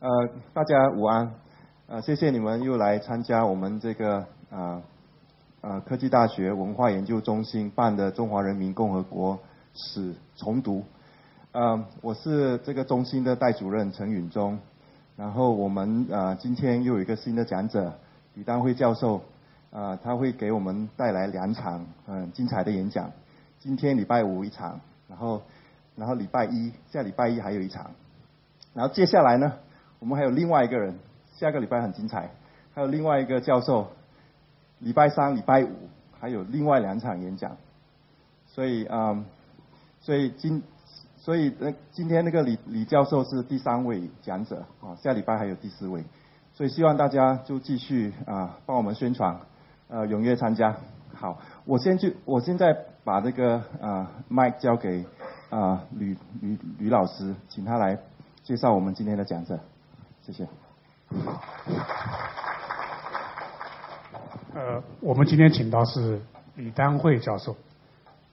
呃，大家午安，呃，谢谢你们又来参加我们这个啊啊科技大学文化研究中心办的中华人民共和国史重读。呃，我是这个中心的代主任陈允中，然后我们啊今天又有一个新的讲者李丹辉教授，啊他会给我们带来两场嗯精彩的演讲。今天礼拜五一场，然后然后礼拜一下礼拜一还有一场，然后接下来呢？我们还有另外一个人，下个礼拜很精彩，还有另外一个教授，礼拜三、礼拜五还有另外两场演讲，所以啊，所以今所以呃今天那个李李教授是第三位讲者啊，下礼拜还有第四位，所以希望大家就继续啊帮我们宣传，呃踊跃参加。好，我先去，我现在把这个啊麦交给啊吕吕吕老师，请他来介绍我们今天的讲者。谢谢。呃，我们今天请到是李丹慧教授。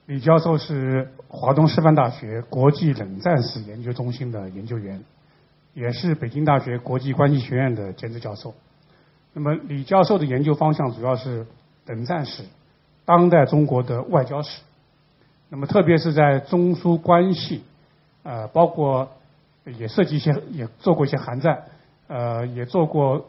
李教授是华东师范大学国际冷战史研究中心的研究员，也是北京大学国际关系学院的兼职教授。那么，李教授的研究方向主要是冷战史、当代中国的外交史。那么，特别是在中苏关系，呃，包括也涉及一些，也做过一些韩战。呃，也做过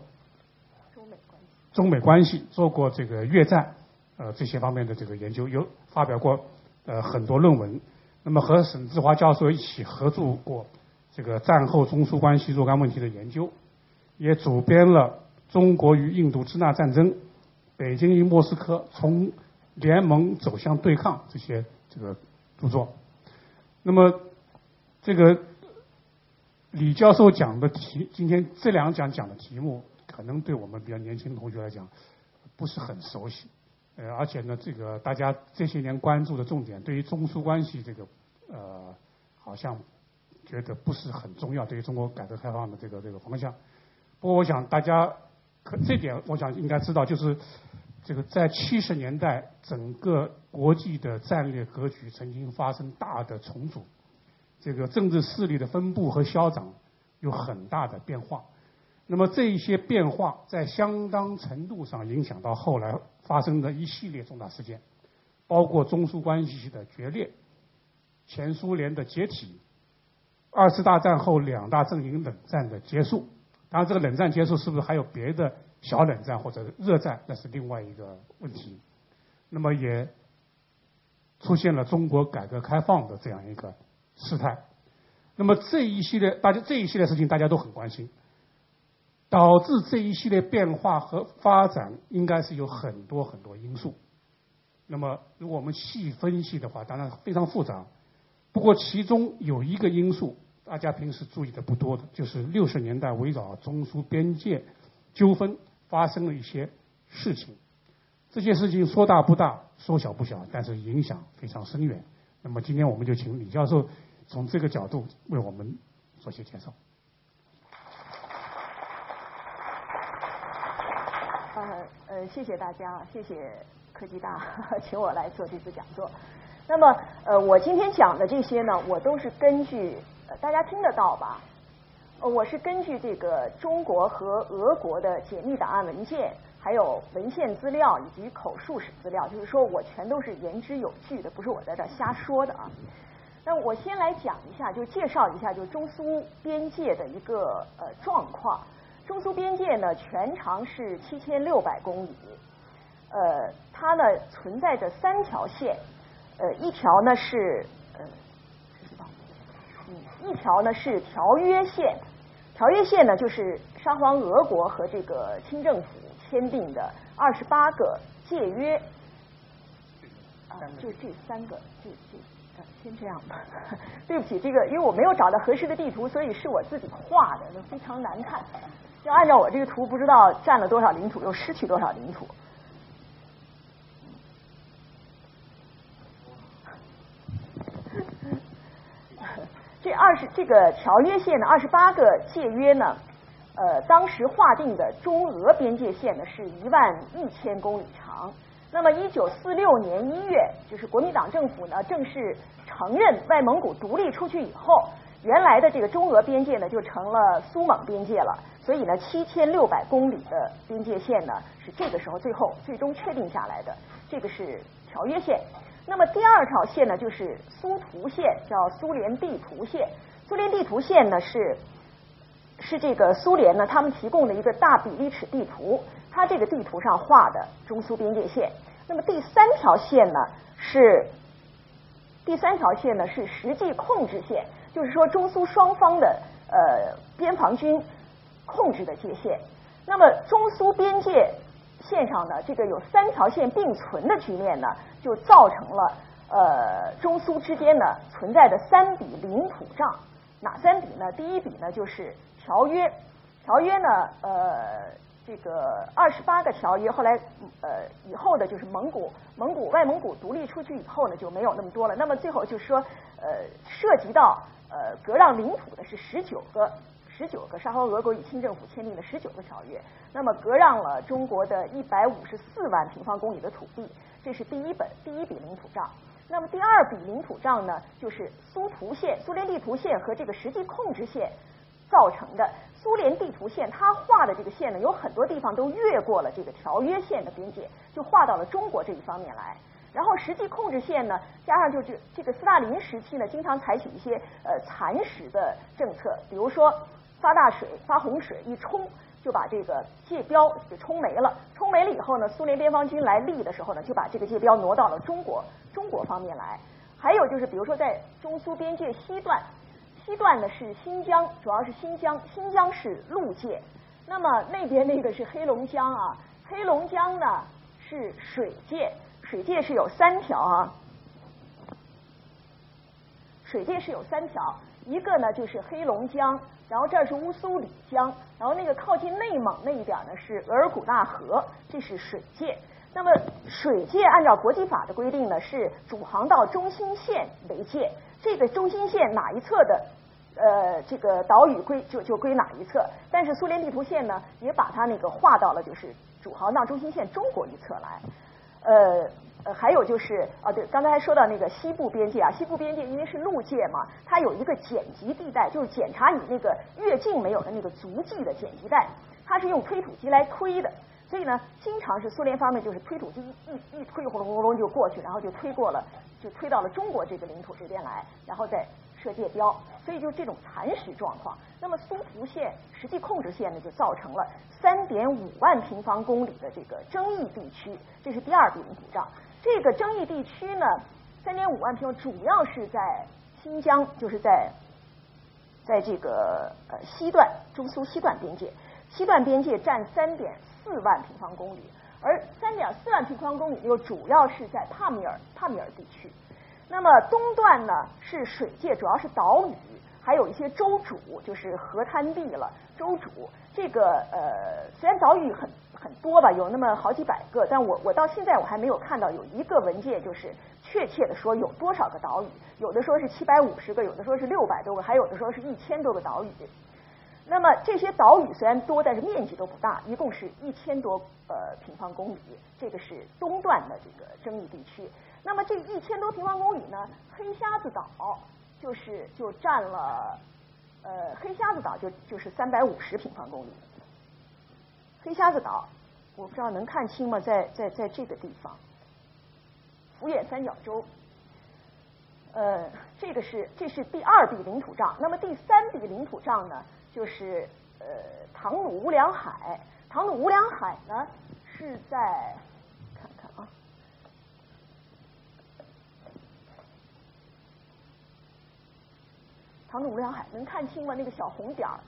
中美关系，中美关系做过这个越战，呃，这些方面的这个研究，有发表过呃很多论文。那么和沈志华教授一起合作过这个战后中苏关系若干问题的研究，也主编了《中国与印度支那战争》《北京与莫斯科从联盟走向对抗》这些这个著作。那么这个。李教授讲的题，今天这两讲讲的题目，可能对我们比较年轻的同学来讲不是很熟悉，呃，而且呢，这个大家这些年关注的重点，对于中苏关系这个，呃，好像觉得不是很重要，对于中国改革开放的这个这个方向。不过，我想大家可这点，我想应该知道，就是这个在七十年代，整个国际的战略格局曾经发生大的重组。这个政治势力的分布和消长有很大的变化，那么这一些变化在相当程度上影响到后来发生的一系列重大事件，包括中苏关系的决裂、前苏联的解体、二次大战后两大阵营冷战的结束。当然，这个冷战结束是不是还有别的小冷战或者热战，那是另外一个问题。那么也出现了中国改革开放的这样一个。事态，那么这一系列大家这一系列事情大家都很关心，导致这一系列变化和发展应该是有很多很多因素。那么如果我们细分析的话，当然非常复杂。不过其中有一个因素，大家平时注意的不多的，就是六十年代围绕中苏边界纠纷发生了一些事情。这些事情说大不大，说小不小，但是影响非常深远。那么今天我们就请李教授。从这个角度为我们做些介绍。呃呃，谢谢大家，谢谢科技大 请我来做这次讲座。那么呃，我今天讲的这些呢，我都是根据大家听得到吧？呃，我是根据这个中国和俄国的解密档案文件，还有文献资料以及口述史资料，就是说我全都是言之有据的，不是我在这瞎说的啊。那我先来讲一下，就介绍一下，就中苏边界的一个呃状况。中苏边界呢，全长是七千六百公里，呃，它呢存在着三条线，呃，一条呢是呃，嗯，一条呢是条约线，条约线呢就是沙皇俄国和这个清政府签订的二十八个界约，啊，就这三个，这这。先这样吧，对不起，这个因为我没有找到合适的地图，所以是我自己画的，就非常难看。要按照我这个图，不知道占了多少领土，又失去多少领土。这二十这个条约线呢二十八个界约呢，呃，当时划定的中俄边界线呢是一万一千公里长。那么，一九四六年一月，就是国民党政府呢正式承认外蒙古独立出去以后，原来的这个中俄边界呢就成了苏蒙边界了，所以呢七千六百公里的边界线呢是这个时候最后最终确定下来的，这个是条约线。那么第二条线呢就是苏图线，叫苏联地图线。苏联地图线呢是是这个苏联呢他们提供的一个大比例尺地图，它这个地图上画的中苏边界线。那么第三条线呢是第三条线呢是实际控制线，就是说中苏双方的呃边防军控制的界限。那么中苏边界线上呢，这个有三条线并存的局面呢，就造成了呃中苏之间呢存在的三笔领土账。哪三笔呢？第一笔呢就是条约，条约呢呃。这个二十八个条约，后来呃以后的就是蒙古蒙古外蒙古独立出去以后呢，就没有那么多了。那么最后就是说，呃，涉及到呃割让领土的是十九个，十九个沙皇俄国与清政府签订的十九个条约。那么割让了中国的一百五十四万平方公里的土地，这是第一本第一笔领土账。那么第二笔领土账呢，就是苏图线、苏联地图线和这个实际控制线造成的。苏联地图线，它画的这个线呢，有很多地方都越过了这个条约线的边界，就画到了中国这一方面来。然后实际控制线呢，加上就是这个斯大林时期呢，经常采取一些呃蚕食的政策，比如说发大水、发洪水一冲就把这个界标给冲没了，冲没了以后呢，苏联边防军来立的时候呢，就把这个界标挪到了中国中国方面来。还有就是比如说在中苏边界西段。西段呢是新疆，主要是新疆，新疆是陆界。那么那边那个是黑龙江啊，黑龙江呢是水界，水界是有三条啊，水界是有三条，一个呢就是黑龙江，然后这是乌苏里江，然后那个靠近内蒙那一点呢是额尔古纳河，这是水界。那么水界按照国际法的规定呢，是主航道中心线为界，这个中心线哪一侧的？呃，这个岛屿归就就归哪一侧？但是苏联地图线呢，也把它那个划到了就是主航道中心线中国一侧来。呃呃，还有就是啊，对，刚才还说到那个西部边界啊，西部边界因为是陆界嘛，它有一个剪辑地带，就是检查你那个越境没有的那个足迹的剪辑带，它是用推土机来推的，所以呢，经常是苏联方面就是推土机一一推，轰隆轰隆就过去，然后就推过了，就推到了中国这个领土这边来，然后再。设界标，所以就这种蚕食状况。那么苏湖线实际控制线呢，就造成了三点五万平方公里的这个争议地区，这是第二笔领土账。这个争议地区呢，三点五万平方，主要是在新疆，就是在在这个呃西段中苏西段边界，西段边界占三点四万平方公里，而三点四万平方公里又主要是在帕米尔帕米尔地区。那么东段呢是水界，主要是岛屿，还有一些州主，就是河滩地了。州主这个呃，虽然岛屿很很多吧，有那么好几百个，但我我到现在我还没有看到有一个文件就是确切的说有多少个岛屿。有的说是七百五十个，有的说是六百多个，还有的说是一千多个岛屿。那么这些岛屿虽然多，但是面积都不大，一共是一千多呃平方公里。这个是东段的这个争议地区。那么这一千多平方公里呢，黑瞎子岛就是就占了，呃，黑瞎子岛就就是三百五十平方公里。黑瞎子岛，我不知道能看清吗？在在在这个地方，福远三角洲。呃，这个是这是第二笔领土账。那么第三笔领土账呢，就是呃唐努乌梁海。唐努乌梁海呢是在。唐努乌梁海能看清吗？那个小红点儿，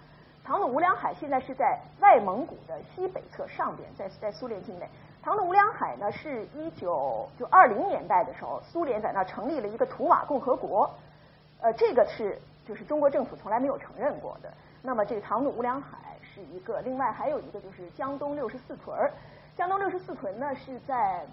唐努乌梁海现在是在外蒙古的西北侧上边，在在苏联境内。唐努乌梁海呢，是一九就二零年代的时候，苏联在那成立了一个图瓦共和国，呃，这个是就是中国政府从来没有承认过的。那么这个唐努乌梁海是一个，另外还有一个就是江东六十四屯儿，江东六十四屯呢是在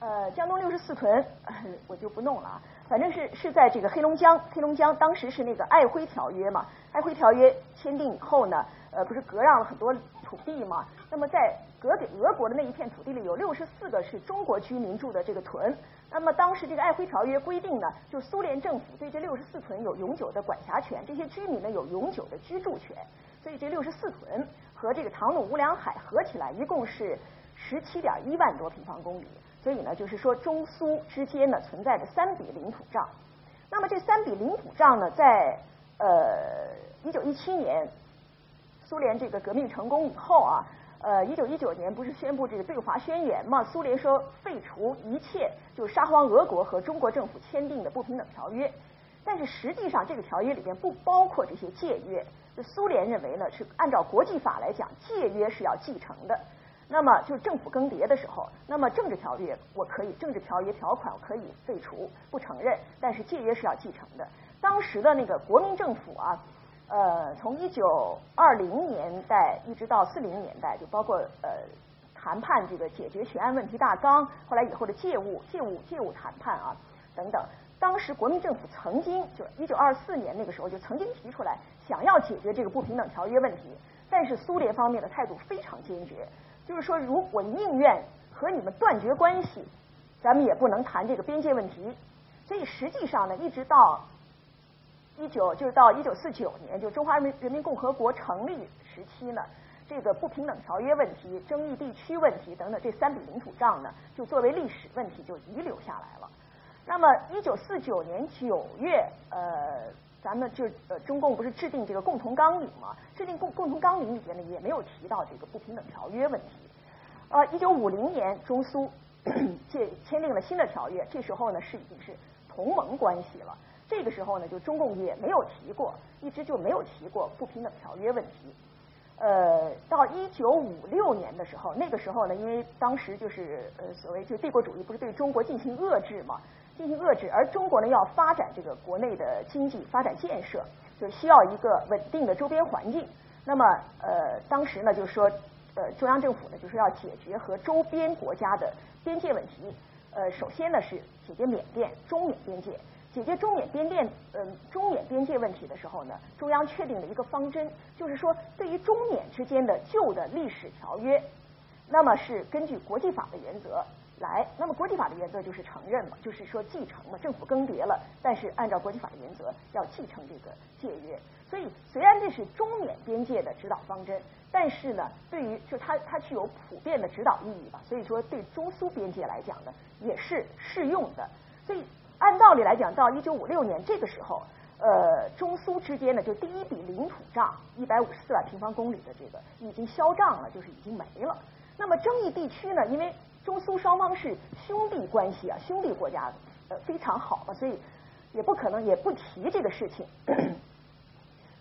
呃，江东六十四屯 我就不弄了啊，反正是是在这个黑龙江，黑龙江当时是那个瑷珲条约嘛，瑷珲条约签订以后呢，呃，不是割让了很多土地嘛，那么在割给俄国的那一片土地里有六十四个是中国居民住的这个屯，那么当时这个瑷珲条约规定呢，就苏联政府对这六十四屯有永久的管辖权，这些居民呢有永久的居住权，所以这六十四屯和这个唐努乌梁海合起来一共是十七点一万多平方公里。所以呢，就是说中苏之间呢存在着三笔领土账。那么这三笔领土账呢，在呃一九一七年苏联这个革命成功以后啊，呃一九一九年不是宣布这个对华宣言嘛？苏联说废除一切就是沙皇俄国和中国政府签订的不平等条约。但是实际上这个条约里边不包括这些借约。就苏联认为呢，是按照国际法来讲，借约是要继承的。那么就是政府更迭的时候，那么政治条约我可以政治条约条款我可以废除不承认，但是借约是要继承的。当时的那个国民政府啊，呃，从一九二零年代一直到四零年代，就包括呃谈判这个解决悬案问题大纲，后来以后的借务借务借务谈判啊等等。当时国民政府曾经就一九二四年那个时候就曾经提出来想要解决这个不平等条约问题，但是苏联方面的态度非常坚决。就是说，如果宁愿和你们断绝关系，咱们也不能谈这个边界问题。所以实际上呢，一直到一九，就是到一九四九年，就中华人民人民共和国成立时期呢，这个不平等条约问题、争议地区问题等等这三笔领土账呢，就作为历史问题就遗留下来了。那么一九四九年九月，呃。咱们就呃，中共不是制定这个共同纲领嘛？制定共共同纲领里边呢，也没有提到这个不平等条约问题。呃，一九五零年中苏 签签订了新的条约，这时候呢是已经是同盟关系了。这个时候呢，就中共也没有提过，一直就没有提过不平等条约问题。呃，到一九五六年的时候，那个时候呢，因为当时就是呃，所谓就帝国主义不是对中国进行遏制嘛？进行遏制，而中国呢要发展这个国内的经济发展建设，就需要一个稳定的周边环境。那么，呃，当时呢就是说，呃，中央政府呢就是要解决和周边国家的边界问题。呃，首先呢是解决缅甸中缅边界，解决中缅边界，嗯，中缅边界问题的时候呢，中央确定了一个方针，就是说对于中缅之间的旧的历史条约，那么是根据国际法的原则。来，那么国际法的原则就是承认嘛，就是说继承嘛，政府更迭了，但是按照国际法的原则要继承这个借约。所以虽然这是中缅边界的指导方针，但是呢，对于就它它具有普遍的指导意义吧。所以说对中苏边界来讲呢，也是适用的。所以按道理来讲，到一九五六年这个时候，呃，中苏之间呢，就第一笔领土账一百五十四万平方公里的这个已经销账了，就是已经没了。那么争议地区呢，因为中苏双方是兄弟关系啊，兄弟国家，呃，非常好嘛，所以也不可能也不提这个事情。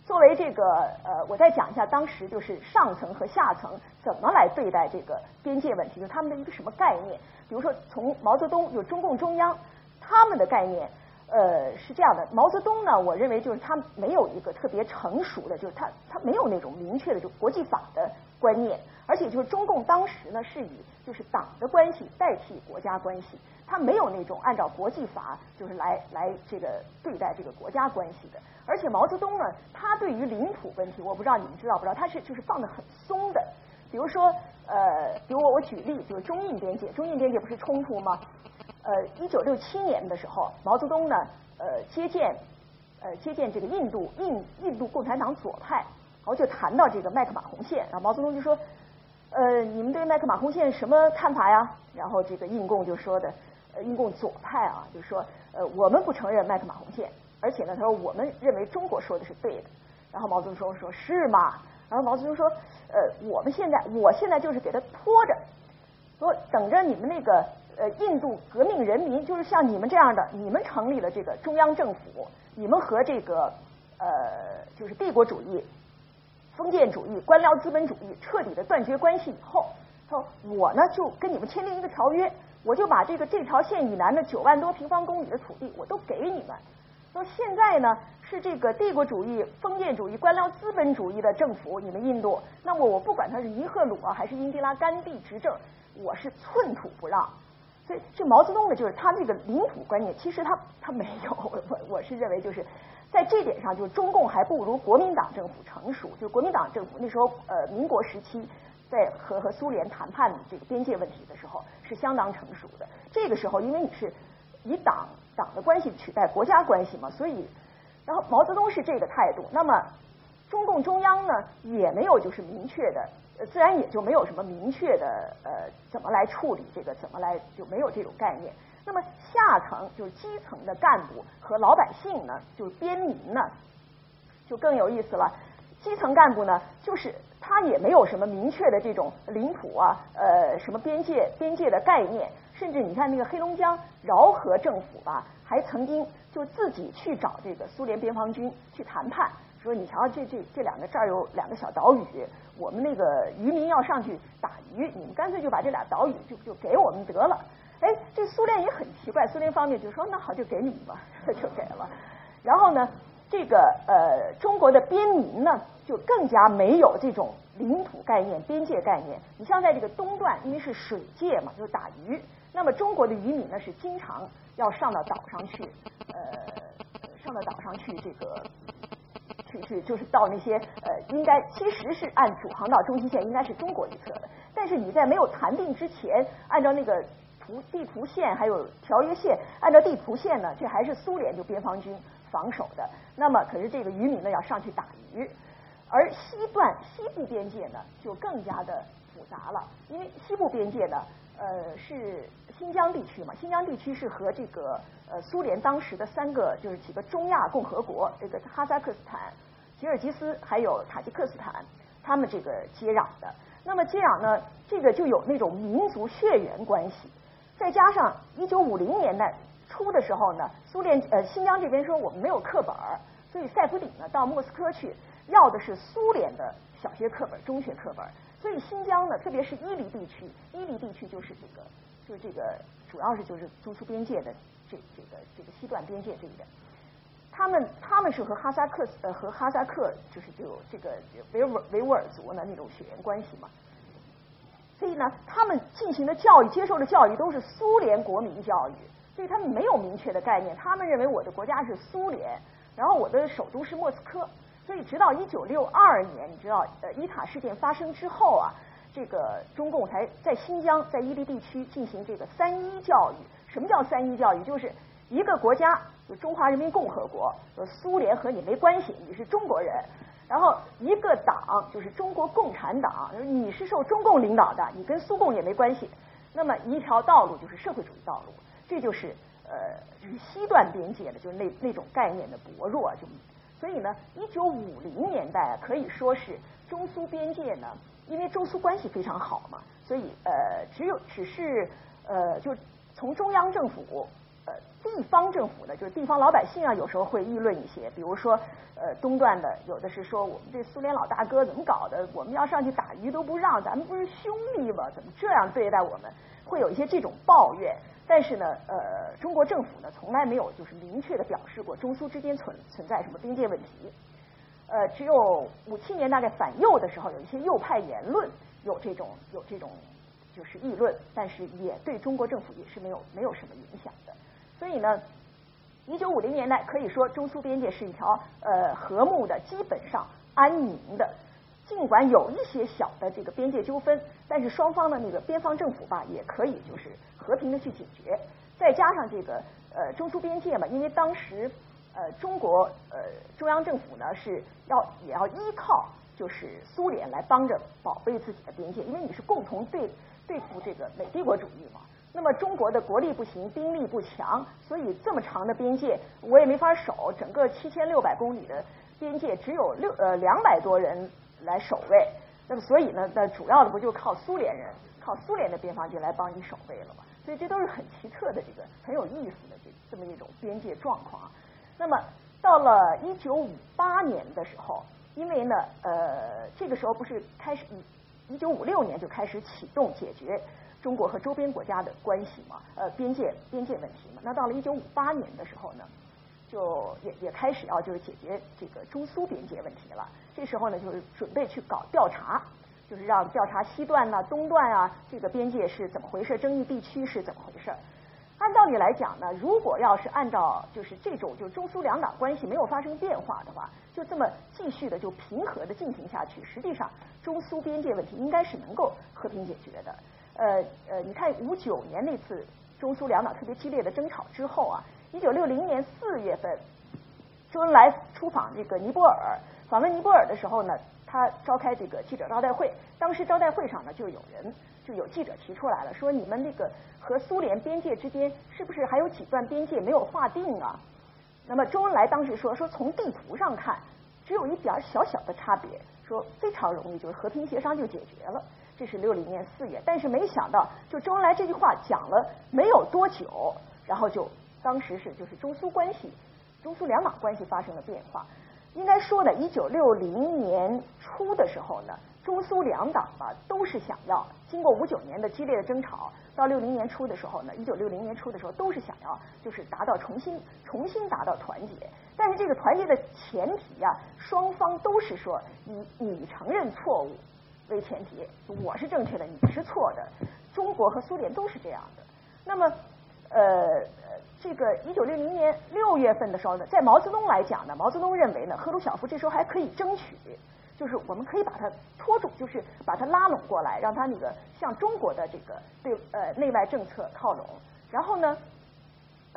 作为这个呃，我再讲一下当时就是上层和下层怎么来对待这个边界问题，就他们的一个什么概念。比如说从毛泽东，有中共中央，他们的概念呃是这样的。毛泽东呢，我认为就是他没有一个特别成熟的，就是他他没有那种明确的就国际法的观念。而且就是中共当时呢是以就是党的关系代替国家关系，他没有那种按照国际法就是来来这个对待这个国家关系的。而且毛泽东呢，他对于领土问题，我不知道你们知道不知道，他是就是放的很松的。比如说呃，比如我我举例，就是中印边界，中印边界不是冲突吗？呃，一九六七年的时候，毛泽东呢呃接见呃接见这个印度印印度共产党左派，然后就谈到这个麦克马洪线，然后毛泽东就说。呃，你们对麦克马洪线什么看法呀？然后这个印共就说的，呃，印共左派啊，就说，呃，我们不承认麦克马洪线，而且呢，他说我们认为中国说的是对的。然后毛泽东说说是吗？然后毛泽东说，呃，我们现在，我现在就是给他拖着，说等着你们那个呃印度革命人民，就是像你们这样的，你们成立了这个中央政府，你们和这个呃就是帝国主义。封建主义、官僚资本主义彻底的断绝关系以后，他说我呢就跟你们签订一个条约，我就把这个这条线以南的九万多平方公里的土地我都给你们。说现在呢是这个帝国主义、封建主义、官僚资本主义的政府，你们印度，那么我不管他是尼赫鲁啊还是英迪拉甘地执政，我是寸土不让。所以这毛泽东呢，就是他那个领土观念，其实他他没有，我我是认为就是在这点上，就是中共还不如国民党政府成熟。就国民党政府那时候，呃，民国时期在和和苏联谈判这个边界问题的时候，是相当成熟的。这个时候，因为你是以党党的关系取代国家关系嘛，所以，然后毛泽东是这个态度，那么中共中央呢也没有就是明确的。自然也就没有什么明确的呃，怎么来处理这个，怎么来就没有这种概念。那么下层就是基层的干部和老百姓呢，就是边民呢，就更有意思了。基层干部呢，就是他也没有什么明确的这种领土啊，呃，什么边界边界的概念。甚至你看那个黑龙江饶河政府吧，还曾经就自己去找这个苏联边防军去谈判。说你瞧，这这这两个这儿有两个小岛屿，我们那个渔民要上去打鱼，你们干脆就把这俩岛屿就就给我们得了。哎，这苏联也很奇怪，苏联方面就说那好就给你们吧，就给了。然后呢，这个呃中国的边民呢就更加没有这种领土概念、边界概念。你像在这个东段，因为是水界嘛，就是打鱼，那么中国的渔民呢是经常要上到岛上去，呃，上到岛上去这个。去去就是到那些呃，应该其实是按主航道中心线应该是中国一侧的，但是你在没有谈定之前，按照那个图地图线还有条约线，按照地图线呢，这还是苏联就边防军防守的。那么可是这个渔民呢要上去打鱼，而西段西部边界呢就更加的复杂了，因为西部边界呢呃是新疆地区嘛，新疆地区是和这个。呃，苏联当时的三个就是几个中亚共和国，这个哈萨克斯坦、吉尔吉斯还有塔吉克斯坦，他们这个接壤的。那么接壤呢，这个就有那种民族血缘关系。再加上一九五零年代初的时候呢，苏联呃新疆这边说我们没有课本儿，所以塞夫里呢到莫斯科去要的是苏联的小学课本、中学课本。所以新疆呢，特别是伊犁地区，伊犁地区就是这个，就是这个主要是就是中苏边界的。这这个这个西段边界这一带，他们他们是和哈萨克呃和哈萨克就是就这个维吾维吾尔族呢那种血缘关系嘛，所以呢他们进行的教育接受的教育都是苏联国民教育，所以他们没有明确的概念，他们认为我的国家是苏联，然后我的首都是莫斯科，所以直到一九六二年，你知道呃伊塔事件发生之后啊，这个中共才在新疆在伊犁地区进行这个三一教育。什么叫三一教育？就是一个国家，就中华人民共和国，就苏联和你没关系，你是中国人。然后一个党，就是中国共产党，你是受中共领导的，你跟苏共也没关系。那么一条道路就是社会主义道路，这就是呃，就是西段边界的，就是那那种概念的薄弱。就所以呢，一九五零年代可以说是中苏边界呢，因为中苏关系非常好嘛，所以呃，只有只是呃就。从中央政府，呃，地方政府呢，就是地方老百姓啊，有时候会议论一些，比如说，呃，东段的有的是说我们这苏联老大哥怎么搞的，我们要上去打鱼都不让，咱们不是兄弟吗？怎么这样对待我们？会有一些这种抱怨。但是呢，呃，中国政府呢，从来没有就是明确的表示过中苏之间存存在什么边界问题。呃，只有五七年大概反右的时候，有一些右派言论有这种有这种。就是议论，但是也对中国政府也是没有没有什么影响的。所以呢，一九五零年代可以说中苏边界是一条呃和睦的，基本上安宁的。尽管有一些小的这个边界纠纷，但是双方的那个边防政府吧也可以就是和平的去解决。再加上这个呃中苏边界嘛，因为当时呃中国呃中央政府呢是要也要依靠就是苏联来帮着保卫自己的边界，因为你是共同对。对付这个美帝国主义嘛，那么中国的国力不行，兵力不强，所以这么长的边界我也没法守。整个七千六百公里的边界只有六呃两百多人来守卫，那么所以呢，那主要的不就靠苏联人，靠苏联的边防军来帮你守卫了嘛？所以这都是很奇特的这个很有意思的这这么一种边界状况。那么到了一九五八年的时候，因为呢呃这个时候不是开始一。一九五六年就开始启动解决中国和周边国家的关系嘛，呃，边界边界问题嘛。那到了一九五八年的时候呢，就也也开始要就是解决这个中苏边界问题了。这时候呢，就是准备去搞调查，就是让调查西段呐、东段啊，这个边界是怎么回事，争议地区是怎么回事。按道理来讲呢，如果要是按照就是这种就中苏两党关系没有发生变化的话，就这么继续的就平和的进行下去，实际上中苏边界问题应该是能够和平解决的。呃呃，你看五九年那次中苏两党特别激烈的争吵之后啊，一九六零年四月份，周恩来出访这个尼泊尔，访问尼泊尔的时候呢，他召开这个记者招待会，当时招待会上呢就有人就有记者提出来了，说你们那个和苏联边界之间是不是还有几段边界没有划定啊？那么周恩来当时说说从地图上看，只有一点小小的差别，说非常容易，就是和平协商就解决了。这是六零年四月，但是没想到，就周恩来这句话讲了没有多久，然后就当时是就是中苏关系，中苏两党关系发生了变化。应该说呢，一九六零年初的时候呢，中苏两党吧都是想要经过五九年的激烈的争吵，到六零年初的时候呢，一九六零年初的时候都是想要就是达到重新重新达到团结。但是这个团结的前提呀，双方都是说以你承认错误。为前提，我是正确的，你是错的。中国和苏联都是这样的。那么，呃，这个一九六零年六月份的时候呢，在毛泽东来讲呢，毛泽东认为呢，赫鲁晓夫这时候还可以争取，就是我们可以把他拖住，就是把他拉拢过来，让他那个向中国的这个对呃内外政策靠拢。然后呢，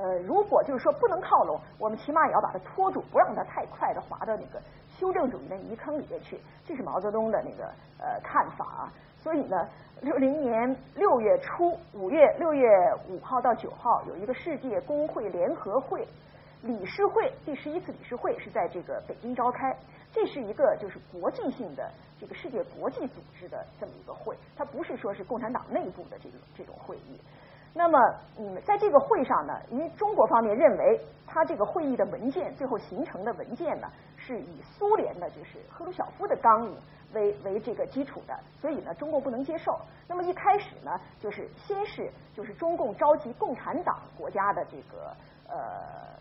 呃，如果就是说不能靠拢，我们起码也要把它拖住，不让他太快的滑到那个。修正主义的泥坑里边去，这是毛泽东的那个呃看法啊。所以呢，六零年六月初，五月六月五号到九号有一个世界工会联合会理事会，第十一次理事会是在这个北京召开。这是一个就是国际性的这个世界国际组织的这么一个会，它不是说是共产党内部的这种这种会议。那么，嗯，在这个会上呢，因为中国方面认为，他这个会议的文件最后形成的文件呢，是以苏联的就是赫鲁晓夫的纲领为为这个基础的，所以呢，中共不能接受。那么一开始呢，就是先是就是中共召集共产党国家的这个呃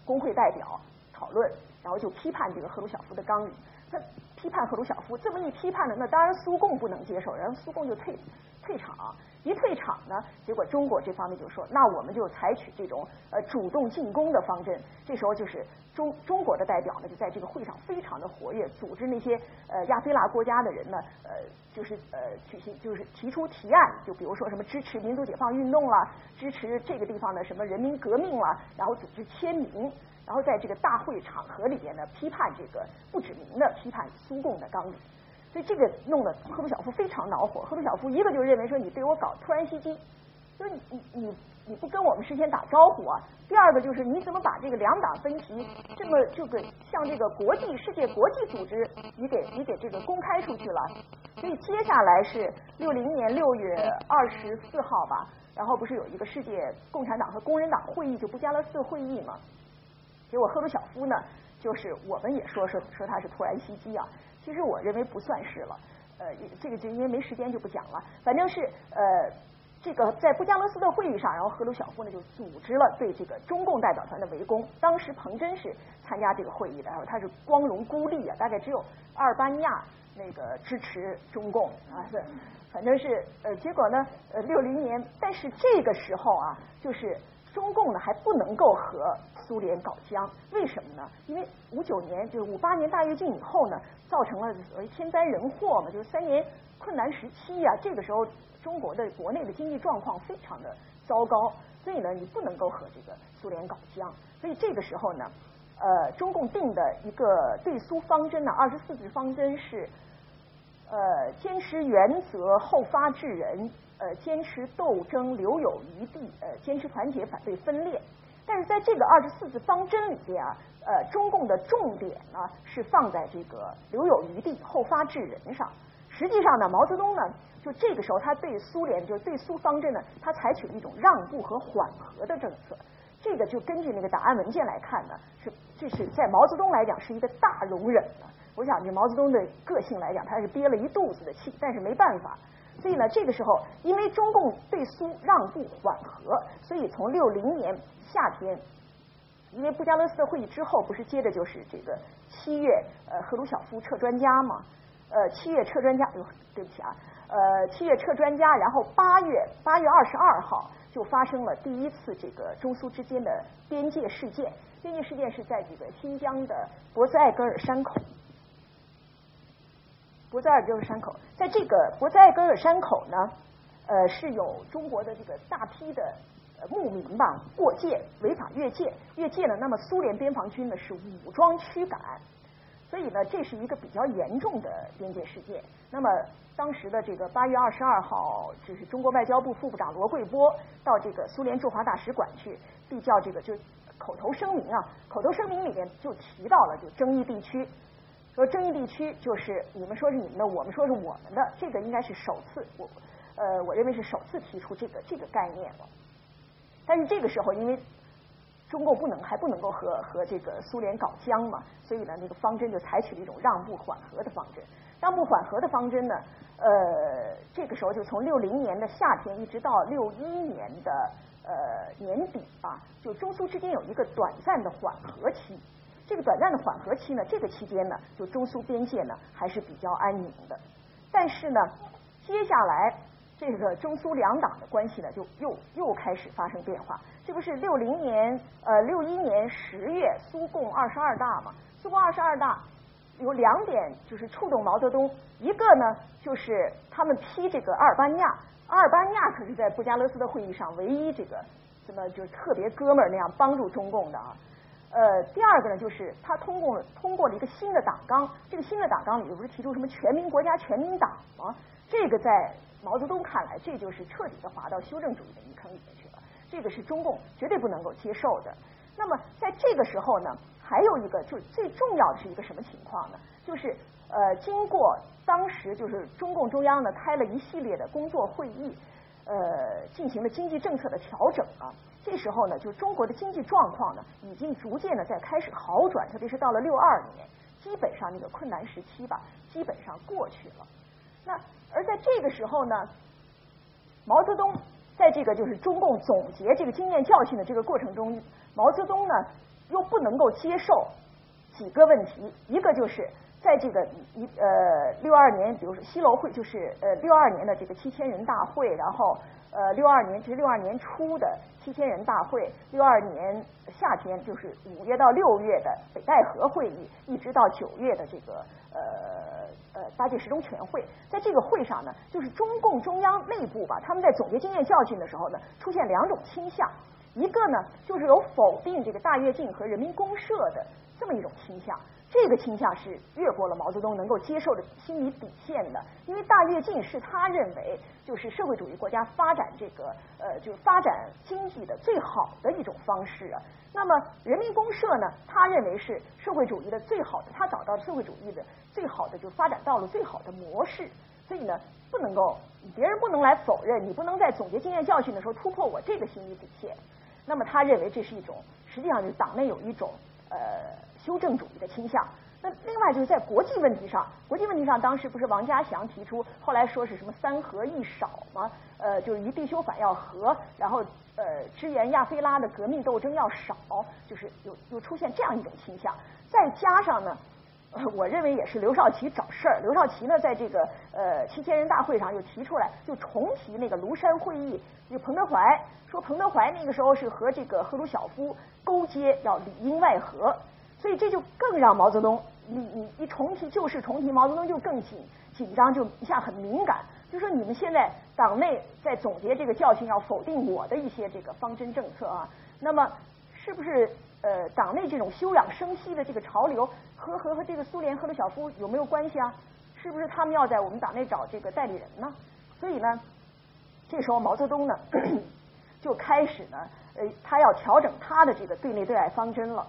工会代表讨论，然后就批判这个赫鲁晓夫的纲领。他批判赫鲁晓夫，这么一批判呢，那当然苏共不能接受，然后苏共就退退场。一退场呢，结果中国这方面就说，那我们就采取这种呃主动进攻的方针。这时候就是中中国的代表呢，就在这个会上非常的活跃，组织那些呃亚非拉国家的人呢，呃就是呃举行就是提出提案，就比如说什么支持民族解放运动啦，支持这个地方的什么人民革命啦，然后组织签名，然后在这个大会场合里边呢，批判这个不指名的批判苏共的纲领。所以这个弄得赫鲁晓夫非常恼火。赫鲁晓夫一个就认为说你对我搞突然袭击，就是你你你你不跟我们事先打招呼啊。第二个就是你怎么把这个两党分歧这么就给向这个国际世界国际组织你给你给这个公开出去了。所以接下来是六零年六月二十四号吧，然后不是有一个世界共产党和工人党会议，就布加勒斯会议嘛。结果赫鲁晓夫呢，就是我们也说说说他是突然袭击啊。其实我认为不算是了，呃，这个就因为没时间就不讲了。反正是呃，这个在布加勒斯特会议上，然后赫鲁晓夫呢就组织了对这个中共代表团的围攻。当时彭真是参加这个会议的，然后他是光荣孤立啊，大概只有阿尔巴尼亚那个支持中共啊，是，反正是呃，结果呢，呃，六零年，但是这个时候啊，就是中共呢还不能够和。苏联搞僵，为什么呢？因为五九年就是五八年大跃进以后呢，造成了所谓天灾人祸嘛，就是三年困难时期呀。这个时候，中国的国内的经济状况非常的糟糕，所以呢，你不能够和这个苏联搞僵。所以这个时候呢，呃，中共定的一个对苏方针呢，二十四字方针是，呃，坚持原则，后发制人，呃，坚持斗争，留有余地，呃，坚持团结，反对分裂。但是在这个二十四字方针里边啊，呃，中共的重点呢是放在这个留有余地、后发制人上。实际上呢，毛泽东呢，就这个时候他对苏联，就是对苏方针呢，他采取了一种让步和缓和的政策。这个就根据那个档案文件来看呢，是这是在毛泽东来讲是一个大容忍的。我想就毛泽东的个性来讲，他是憋了一肚子的气，但是没办法。所以呢，这个时候因为中共对苏让步缓和，所以从六零年。夏天，因为布加勒斯特会议之后，不是接着就是这个七月，呃，赫鲁晓夫撤专家嘛，呃七月撤专家，哟，对不起啊，呃七月撤专家，然后八月八月二十二号就发生了第一次这个中苏之间的边界事件，边界事件是在这个新疆的博斯艾格尔山口。博兹艾格尔山口，在这个博兹艾格尔山口呢，呃，是有中国的这个大批的牧民吧过界，违法越界，越界了。那么苏联边防军呢是武装驱赶，所以呢这是一个比较严重的边界事件。那么当时的这个八月二十二号，就是中国外交部副部长罗贵波到这个苏联驻华大使馆去递交这个就口头声明啊，口头声明里面就提到了就争议地区。说争议地区就是你们说是你们的，我们说是我们的，这个应该是首次，我呃我认为是首次提出这个这个概念了。但是这个时候，因为中共不能还不能够和和这个苏联搞僵嘛，所以呢，那个方针就采取了一种让步缓和的方针。让步缓和的方针呢，呃，这个时候就从六零年的夏天一直到六一年的呃年底吧，就中苏之间有一个短暂的缓和期。这个短暂的缓和期呢，这个期间呢，就中苏边界呢还是比较安宁的。但是呢，接下来这个中苏两党的关系呢，就又又开始发生变化。这不是六零年呃六一年十月苏共二十二大嘛？苏共二十二大有两点就是触动毛泽东，一个呢就是他们批这个阿尔巴尼亚，阿尔巴尼亚可是在布加勒斯的会议上唯一这个什么就是特别哥们儿那样帮助中共的啊。呃，第二个呢，就是他通过通过了一个新的党纲，这个新的党纲里头不是提出什么全民国家、全民党吗？这个在毛泽东看来，这就是彻底的滑到修正主义的泥坑里面去了，这个是中共绝对不能够接受的。那么在这个时候呢，还有一个就是最重要的是一个什么情况呢？就是呃，经过当时就是中共中央呢开了一系列的工作会议，呃，进行了经济政策的调整啊。这时候呢，就中国的经济状况呢，已经逐渐的在开始好转，特别是到了六二年，基本上那个困难时期吧，基本上过去了。那而在这个时候呢，毛泽东在这个就是中共总结这个经验教训的这个过程中，毛泽东呢又不能够接受几个问题，一个就是在这个一呃六二年，比如说西楼会，就是呃六二年的这个七千人大会，然后。呃，六二年，这是六二年初的七千人大会，六二年夏天就是五月到六月的北戴河会议，一直到九月的这个呃呃八届十中全会，在这个会上呢，就是中共中央内部吧，他们在总结经验教训的时候呢，出现两种倾向，一个呢就是有否定这个大跃进和人民公社的这么一种倾向。这个倾向是越过了毛泽东能够接受的心理底线的，因为大跃进是他认为就是社会主义国家发展这个呃，就是发展经济的最好的一种方式啊。那么人民公社呢，他认为是社会主义的最好的，他找到社会主义的最好的就发展道路最好的模式，所以呢，不能够别人不能来否认，你不能在总结经验教训的时候突破我这个心理底线。那么他认为这是一种，实际上就是党内有一种呃。修正主义的倾向。那另外就是在国际问题上，国际问题上，当时不是王家祥提出，后来说是什么三和一少吗？呃，就是一必修反要和，然后呃支援亚非拉的革命斗争要少，就是有有出现这样一种倾向。再加上呢，我认为也是刘少奇找事儿。刘少奇呢，在这个呃七千人大会上又提出来，就重提那个庐山会议，就彭德怀说彭德怀那个时候是和这个赫鲁晓夫勾结，要里应外合。所以这就更让毛泽东，你你一重提旧事重提，毛泽东就更紧紧张，就一下很敏感。就说你们现在党内在总结这个教训，要否定我的一些这个方针政策啊。那么是不是呃党内这种休养生息的这个潮流和和和这个苏联赫鲁晓夫有没有关系啊？是不是他们要在我们党内找这个代理人呢？所以呢，这时候毛泽东呢 就开始呢，呃，他要调整他的这个对内对外方针了。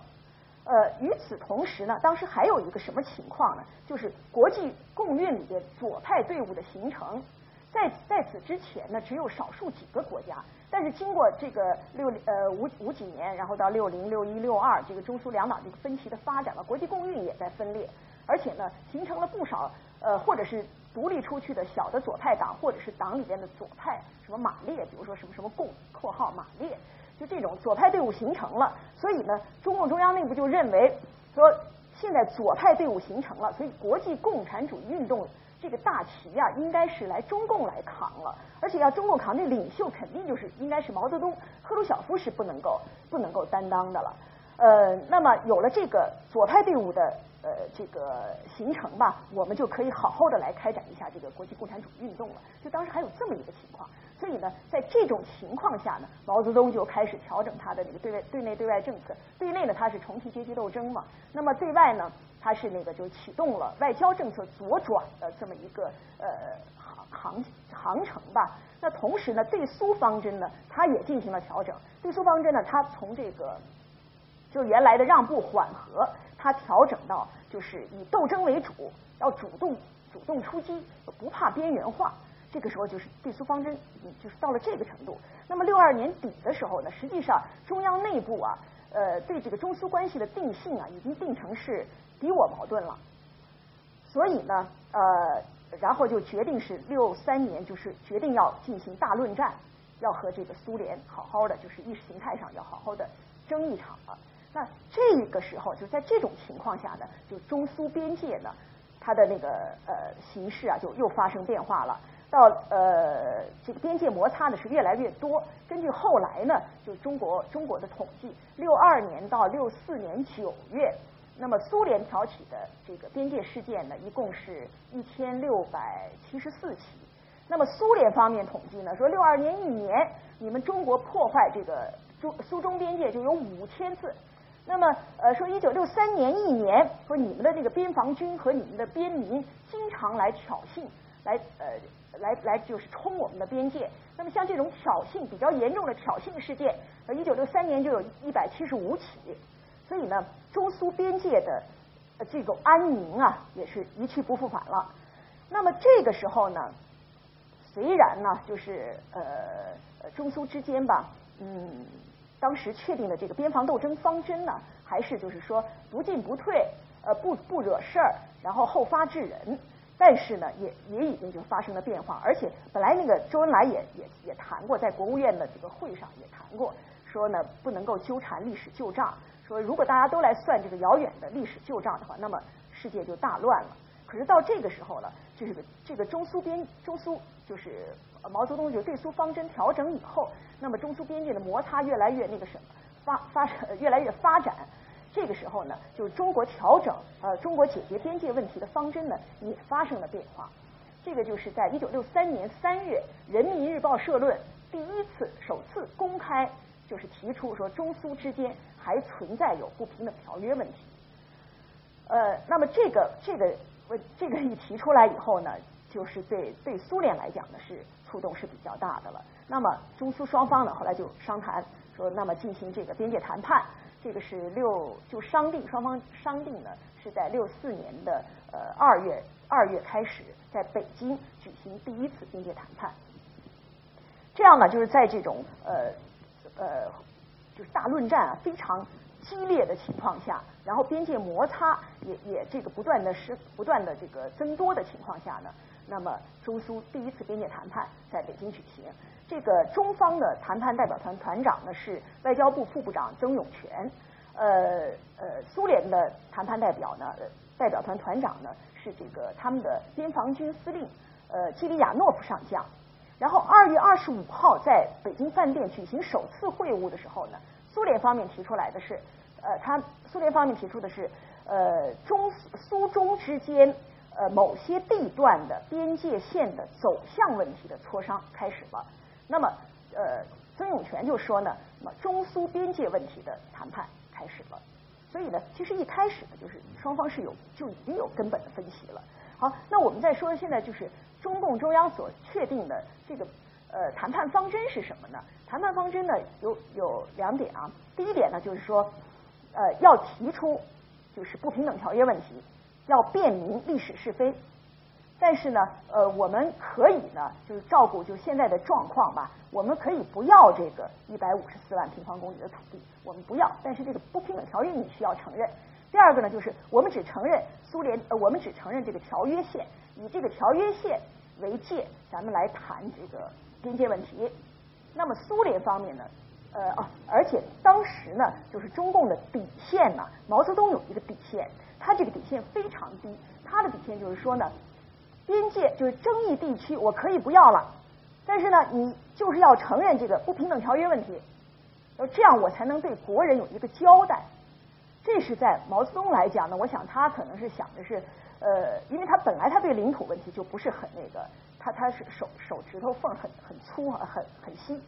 呃，与此同时呢，当时还有一个什么情况呢？就是国际共运里边左派队伍的形成，在在此之前呢，只有少数几个国家。但是经过这个六呃五五几年，然后到六零六一六二，这个中苏两党这个分歧的发展了，国际共运也在分裂，而且呢，形成了不少呃，或者是独立出去的小的左派党，或者是党里边的左派，什么马列，比如说什么什么共（括号马列）。就这种左派队伍形成了，所以呢，中共中央内部就认为说，现在左派队伍形成了，所以国际共产主义运动这个大旗啊，应该是来中共来扛了。而且要中共扛，那领袖肯定就是应该是毛泽东、赫鲁晓夫是不能够不能够担当的了。呃，那么有了这个左派队伍的呃这个形成吧，我们就可以好好的来开展一下这个国际共产主义运动了。就当时还有这么一个情况。所以呢，在这种情况下呢，毛泽东就开始调整他的那个对外、对内、对外政策。对内呢，他是重提阶级斗争嘛；那么对外呢，他是那个就启动了外交政策左转的这么一个呃航航航程吧。那同时呢，对苏方针呢，他也进行了调整。对苏方针呢，他从这个就原来的让步缓和，他调整到就是以斗争为主，要主动主动出击，不怕边缘化。这个时候就是对苏方针，就是到了这个程度。那么六二年底的时候呢，实际上中央内部啊，呃，对这个中苏关系的定性啊，已经定成是敌我矛盾了。所以呢，呃，然后就决定是六三年，就是决定要进行大论战，要和这个苏联好好的，就是意识形态上要好好的争一场了。那这个时候就在这种情况下呢，就中苏边界呢，它的那个呃形势啊，就又发生变化了。到呃这个边界摩擦呢是越来越多。根据后来呢，就中国中国的统计，六二年到六四年九月，那么苏联挑起的这个边界事件呢，一共是一千六百七十四起。那么苏联方面统计呢，说六二年一年，你们中国破坏这个中苏中边界就有五千次。那么呃说一九六三年一年，说你们的这个边防军和你们的边民经常来挑衅，来呃。来来就是冲我们的边界，那么像这种挑衅比较严重的挑衅事件，呃，一九六三年就有一百七十五起，所以呢，中苏边界的这种安宁啊，也是一去不复返了。那么这个时候呢，虽然呢，就是呃中苏之间吧，嗯，当时确定的这个边防斗争方针呢，还是就是说不进不退，呃，不不惹事儿，然后后发制人。但是呢，也也已经就发生了变化，而且本来那个周恩来也也也谈过，在国务院的这个会上也谈过，说呢不能够纠缠历史旧账，说如果大家都来算这个遥远的历史旧账的话，那么世界就大乱了。可是到这个时候了，就是这个中苏边中苏就是毛泽东就对苏方针调整以后，那么中苏边界的摩擦越来越那个什么发发越来越发展。这个时候呢，就是中国调整呃中国解决边界问题的方针呢也发生了变化。这个就是在一九六三年三月，《人民日报》社论第一次首次公开就是提出说中苏之间还存在有不平等条约问题。呃，那么这个这个问这个一提出来以后呢，就是对对苏联来讲呢是触动是比较大的了。那么中苏双方呢后来就商谈说，那么进行这个边界谈判。这个是六就商定，双方商定呢是在六四年的呃二月二月开始，在北京举行第一次边界谈判。这样呢，就是在这种呃呃就是大论战啊非常激烈的情况下，然后边界摩擦也也这个不断的是不断的这个增多的情况下呢，那么中苏第一次边界谈判在北京举行。这个中方的谈判代表团团长呢是外交部副部长曾永权，呃呃，苏联的谈判代表呢代表团团长呢是这个他们的边防军司令呃基里亚诺夫上将。然后二月二十五号在北京饭店举行首次会晤的时候呢，苏联方面提出来的是，呃，他苏联方面提出的是，呃，中苏中之间呃某些地段的边界线的走向问题的磋商开始了。那么，呃，曾永权就说呢，那么中苏边界问题的谈判开始了。所以呢，其实一开始呢，就是双方是有就已经有根本的分歧了。好，那我们再说现在就是中共中央所确定的这个呃谈判方针是什么呢？谈判方针呢有有两点啊。第一点呢就是说，呃，要提出就是不平等条约问题，要辨明历史是非。但是呢，呃，我们可以呢，就是照顾就现在的状况吧。我们可以不要这个一百五十四万平方公里的土地，我们不要。但是这个不平等条约你需要承认。第二个呢，就是我们只承认苏联，呃，我们只承认这个条约线，以这个条约线为界，咱们来谈这个边界问题。那么苏联方面呢，呃，哦，而且当时呢，就是中共的底线呢，毛泽东有一个底线。他这个底线非常低，他的底线就是说呢，边界就是争议地区我可以不要了，但是呢，你就是要承认这个不平等条约问题，要这样我才能对国人有一个交代。这是在毛泽东来讲呢，我想他可能是想的是，呃，因为他本来他对领土问题就不是很那个，他他是手手指头缝很很粗啊，很很细。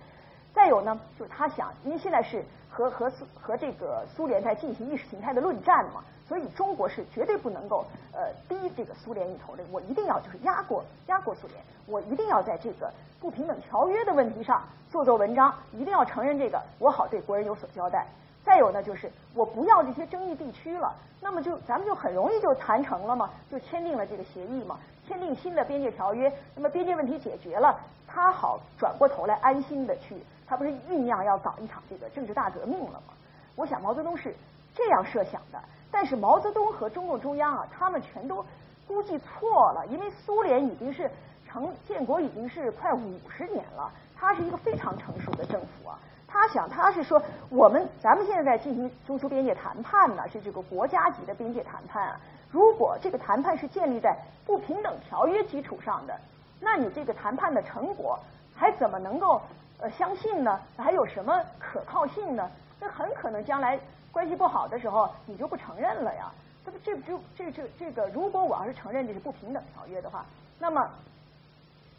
再有呢，就是他想，因为现在是和和苏和这个苏联在进行意识形态的论战嘛，所以中国是绝对不能够呃低这个苏联一头的，我一定要就是压过压过苏联，我一定要在这个不平等条约的问题上做做文章，一定要承认这个，我好对国人有所交代。再有呢，就是我不要这些争议地区了，那么就咱们就很容易就谈成了嘛，就签订了这个协议嘛，签订新的边界条约，那么边界问题解决了，他好转过头来安心的去，他不是酝酿要搞一场这个政治大革命了吗？我想毛泽东是这样设想的，但是毛泽东和中共中央啊，他们全都估计错了，因为苏联已经是成建国已经是快五十年了，它是一个非常成熟的政府啊。他想，他是说，我们咱们现在在进行中苏边界谈判呢，是这个国家级的边界谈判啊。如果这个谈判是建立在不平等条约基础上的，那你这个谈判的成果还怎么能够呃相信呢？还有什么可靠性呢？那很可能将来关系不好的时候，你就不承认了呀。这不，这不就这这这个，如果我要是承认这是不平等条约的话，那么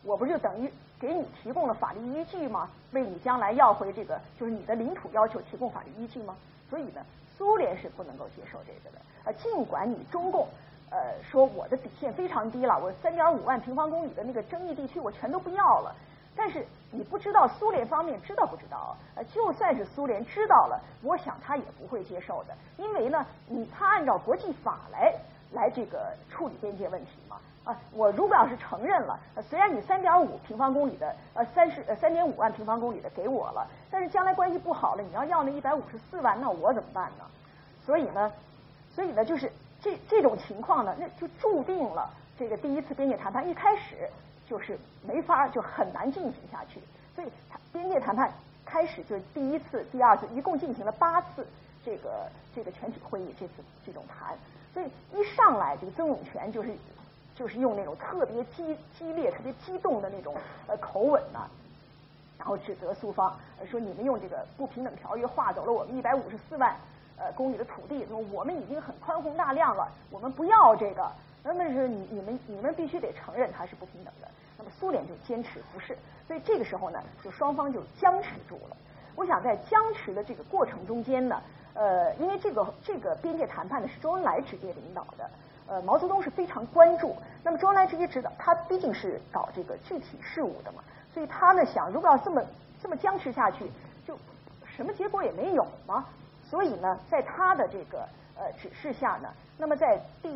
我不就等于？给你提供了法律依据吗？为你将来要回这个就是你的领土要求提供法律依据吗？所以呢，苏联是不能够接受这个的。呃，尽管你中共呃说我的底线非常低了，我三点五万平方公里的那个争议地区我全都不要了，但是你不知道苏联方面知道不知道？呃，就算是苏联知道了，我想他也不会接受的，因为呢，你他按照国际法来来这个处理边界问题嘛。啊，我如果要是承认了，虽然你三点五平方公里的，呃，三十呃三点五万平方公里的给我了，但是将来关系不好了，你要要那一百五十四万，那我怎么办呢？所以呢，所以呢，就是这这种情况呢，那就注定了这个第一次边界谈判一开始就是没法就很难进行下去。所以边界谈判开始就是第一次、第二次，一共进行了八次这个这个全体会议，这次这种谈，所以一上来这个曾永权就是。就是用那种特别激激烈、特别激动的那种呃口吻呢，然后指责苏方说你们用这个不平等条约划走了我们一百五十四万呃公里的土地，说我们已经很宽宏大量了，我们不要这个，那么是你你们你们必须得承认它是不平等的。那么苏联就坚持不是，所以这个时候呢，就双方就僵持住了。我想在僵持的这个过程中间呢，呃，因为这个这个边界谈判呢是周恩来直接领导的。呃，毛泽东是非常关注。那么周恩来直接指导，他毕竟是搞这个具体事务的嘛，所以他呢想，如果要这么这么僵持下去，就什么结果也没有嘛。所以呢，在他的这个呃指示下呢，那么在第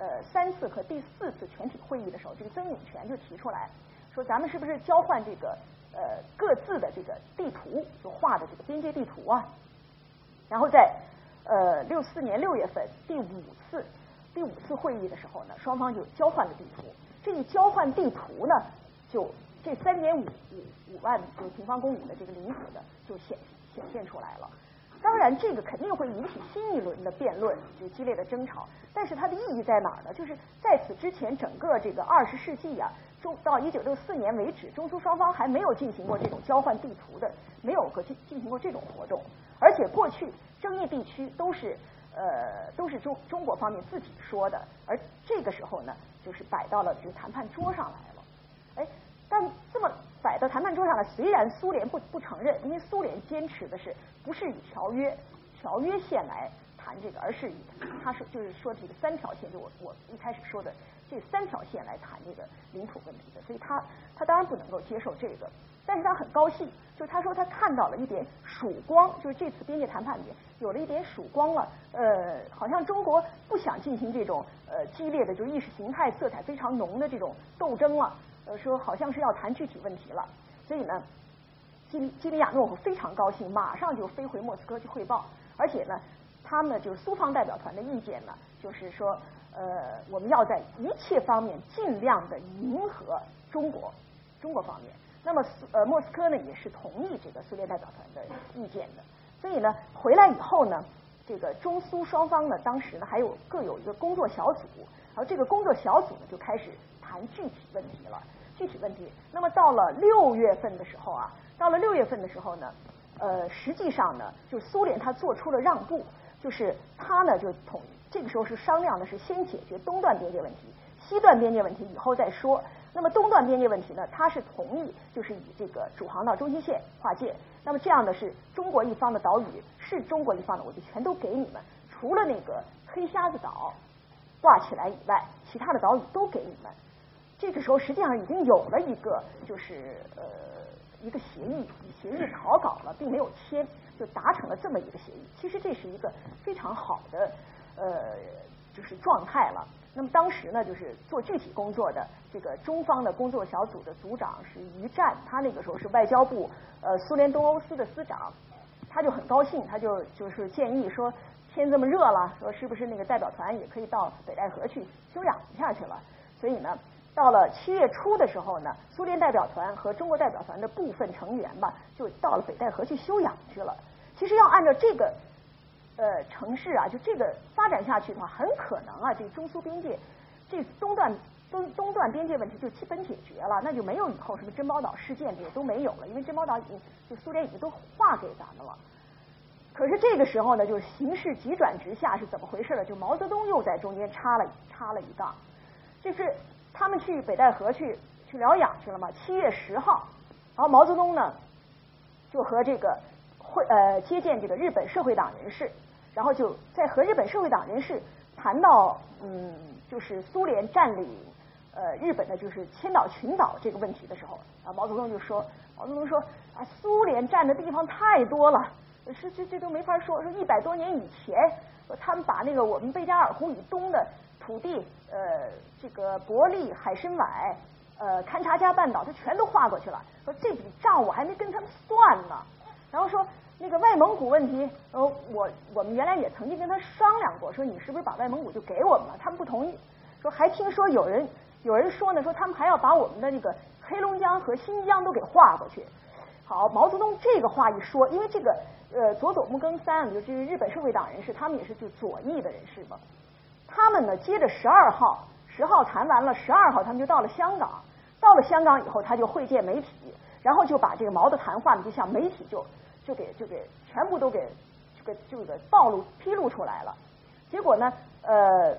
呃三次和第四次全体会议的时候，这个曾荫权就提出来说，咱们是不是交换这个呃各自的这个地图，就画的这个边界地图啊？然后在呃六四年六月份第五次。第五次会议的时候呢，双方就交换了地图。这一交换地图呢，就这三点五五五万个平方公里的这个领土呢，就显显现出来了。当然，这个肯定会引起新一轮的辩论，就激烈的争吵。但是它的意义在哪儿呢？就是在此之前，整个这个二十世纪啊，中到一九六四年为止，中苏双方还没有进行过这种交换地图的，没有过进进行过这种活动。而且过去争议地区都是。呃，都是中中国方面自己说的，而这个时候呢，就是摆到了这个谈判桌上来了。哎，但这么摆到谈判桌上来，虽然苏联不不承认，因为苏联坚持的是不是以条约条约线来谈这个，而是以他说就是说这个三条线，就我我一开始说的这三条线来谈这个领土问题的，所以他他当然不能够接受这个。但是他很高兴，就他说他看到了一点曙光，就是这次边界谈判里有了一点曙光了。呃，好像中国不想进行这种呃激烈的，就意识形态色彩非常浓的这种斗争了。呃，说好像是要谈具体问题了。所以呢，基基里亚诺夫非常高兴，马上就飞回莫斯科去汇报。而且呢，他们就是苏方代表团的意见呢，就是说呃，我们要在一切方面尽量的迎合中国，中国方面。那么，呃，莫斯科呢也是同意这个苏联代表团的意见的，所以呢，回来以后呢，这个中苏双方呢，当时呢还有各有一个工作小组，然后这个工作小组呢就开始谈具体问题了。具体问题，那么到了六月份的时候啊，到了六月份的时候呢，呃，实际上呢，就是苏联他做出了让步，就是他呢就同这个时候是商量的是先解决东段边界问题，西段边界问题以后再说。那么东段边界问题呢，他是同意就是以这个主航道中心线划界。那么这样的是中国一方的岛屿是中国一方的，我就全都给你们，除了那个黑瞎子岛挂起来以外，其他的岛屿都给你们。这个时候实际上已经有了一个就是呃一个协议，协议草稿了，并没有签，就达成了这么一个协议。其实这是一个非常好的呃就是状态了。那么当时呢，就是做具体工作的这个中方的工作小组的组长是于战，他那个时候是外交部呃苏联东欧司的司长，他就很高兴，他就就是建议说天这么热了，说是不是那个代表团也可以到北戴河去休养一下去了？所以呢。到了七月初的时候呢，苏联代表团和中国代表团的部分成员吧，就到了北戴河去休养去了。其实要按照这个呃城市啊，就这个发展下去的话，很可能啊，这中苏边界这东段东东段边界问题就基本解决了，那就没有以后什么珍宝岛事件这些都没有了，因为珍宝岛已经就苏联已经都划给咱们了。可是这个时候呢，就是形势急转直下，是怎么回事呢？就毛泽东又在中间插了插了一杠，就是。他们去北戴河去去疗养去了嘛？七月十号，然后毛泽东呢就和这个会呃接见这个日本社会党人士，然后就在和日本社会党人士谈到嗯就是苏联占领呃日本的就是千岛群岛这个问题的时候，啊毛泽东就说毛泽东说啊苏联占的地方太多了，是这这都没法说说一百多年以前，他们把那个我们贝加尔湖以东的。土地，呃，这个伯利、海参崴，呃，勘察加半岛，他全都划过去了。说这笔账我还没跟他们算呢。然后说那个外蒙古问题，呃，我我们原来也曾经跟他商量过，说你是不是把外蒙古就给我们了？他们不同意。说还听说有人有人说呢，说他们还要把我们的那个黑龙江和新疆都给划过去。好，毛泽东这个话一说，因为这个呃佐佐木耕三就是日本社会党人士，他们也是就左翼的人士嘛。他们呢，接着十二号，十号谈完了，十二号他们就到了香港。到了香港以后，他就会见媒体，然后就把这个毛的谈话呢，就向媒体就就给就给全部都给这个这个暴露披露出来了。结果呢，呃，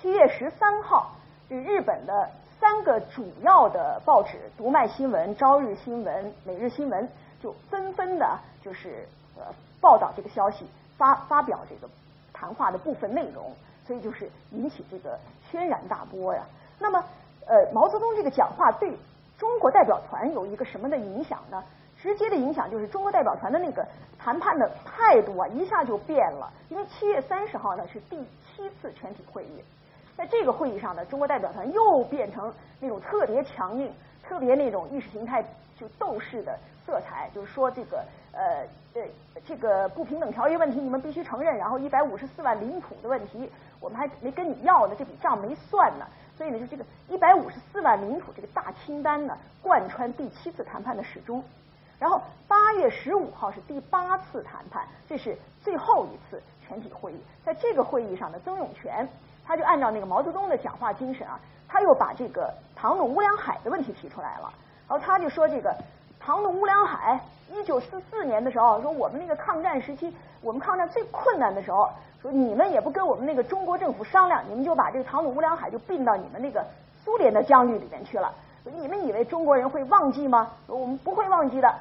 七月十三号，这日本的三个主要的报纸《读卖新闻》《朝日新闻》《每日新闻》就纷纷的，就是呃报道这个消息，发发表这个谈话的部分内容。所以就是引起这个轩然大波呀。那么，呃，毛泽东这个讲话对中国代表团有一个什么的影响呢？直接的影响就是中国代表团的那个谈判的态度啊，一下就变了。因为七月三十号呢是第七次全体会议，在这个会议上呢，中国代表团又变成那种特别强硬、特别那种意识形态就斗士的色彩，就是说这个呃呃这个不平等条约问题你们必须承认，然后一百五十四万领土的问题。我们还没跟你要呢，这笔账没算呢，所以呢，就这个一百五十四万领土这个大清单呢，贯穿第七次谈判的始终。然后八月十五号是第八次谈判，这是最后一次全体会议。在这个会议上呢，曾永权他就按照那个毛泽东的讲话精神啊，他又把这个唐努乌梁海的问题提出来了。然后他就说这个唐努乌梁海，一九四四年的时候，说我们那个抗战时期，我们抗战最困难的时候。说你们也不跟我们那个中国政府商量，你们就把这个唐努乌梁海就并到你们那个苏联的疆域里面去了。你们以为中国人会忘记吗？我们不会忘记的。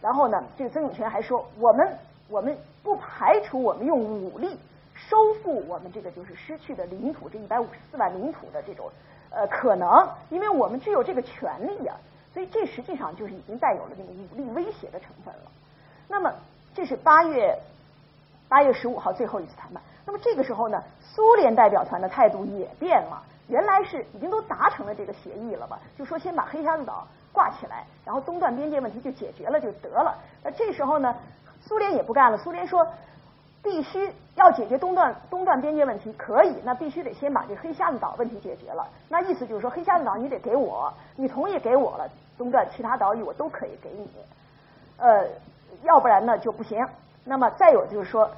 然后呢，这个曾永权还说，我们我们不排除我们用武力收复我们这个就是失去的领土，这一百五十四万领土的这种呃可能，因为我们具有这个权利呀。所以这实际上就是已经带有了那个武力威胁的成分了。那么这是八月。八月十五号最后一次谈判，那么这个时候呢，苏联代表团的态度也变了。原来是已经都达成了这个协议了吧？就说先把黑瞎子岛挂起来，然后东段边界问题就解决了就得了。那这时候呢，苏联也不干了。苏联说，必须要解决东段东段边界问题，可以，那必须得先把这黑瞎子岛问题解决了。那意思就是说，黑瞎子岛你得给我，你同意给我了，东段其他岛屿我都可以给你。呃，要不然呢就不行。那么再有就是说，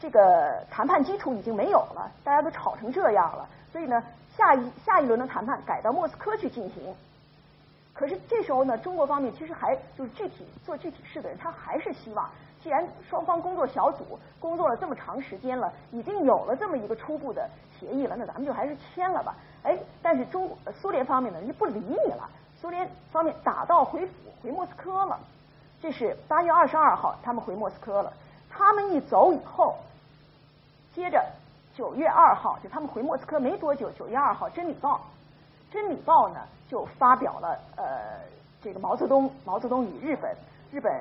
这个谈判基础已经没有了，大家都吵成这样了，所以呢，下一下一轮的谈判改到莫斯科去进行。可是这时候呢，中国方面其实还就是具体做具体事的人，他还是希望，既然双方工作小组工作了这么长时间了，已经有了这么一个初步的协议了，那咱们就还是签了吧。哎，但是中苏联方面呢人家不理你了，苏联方面打道回府回莫斯科了。这是八月二十二号，他们回莫斯科了。他们一走以后。接着，九月二号，就他们回莫斯科没多久，九月二号，《真理报》《真理报》呢就发表了呃这个毛泽东毛泽东与日本日本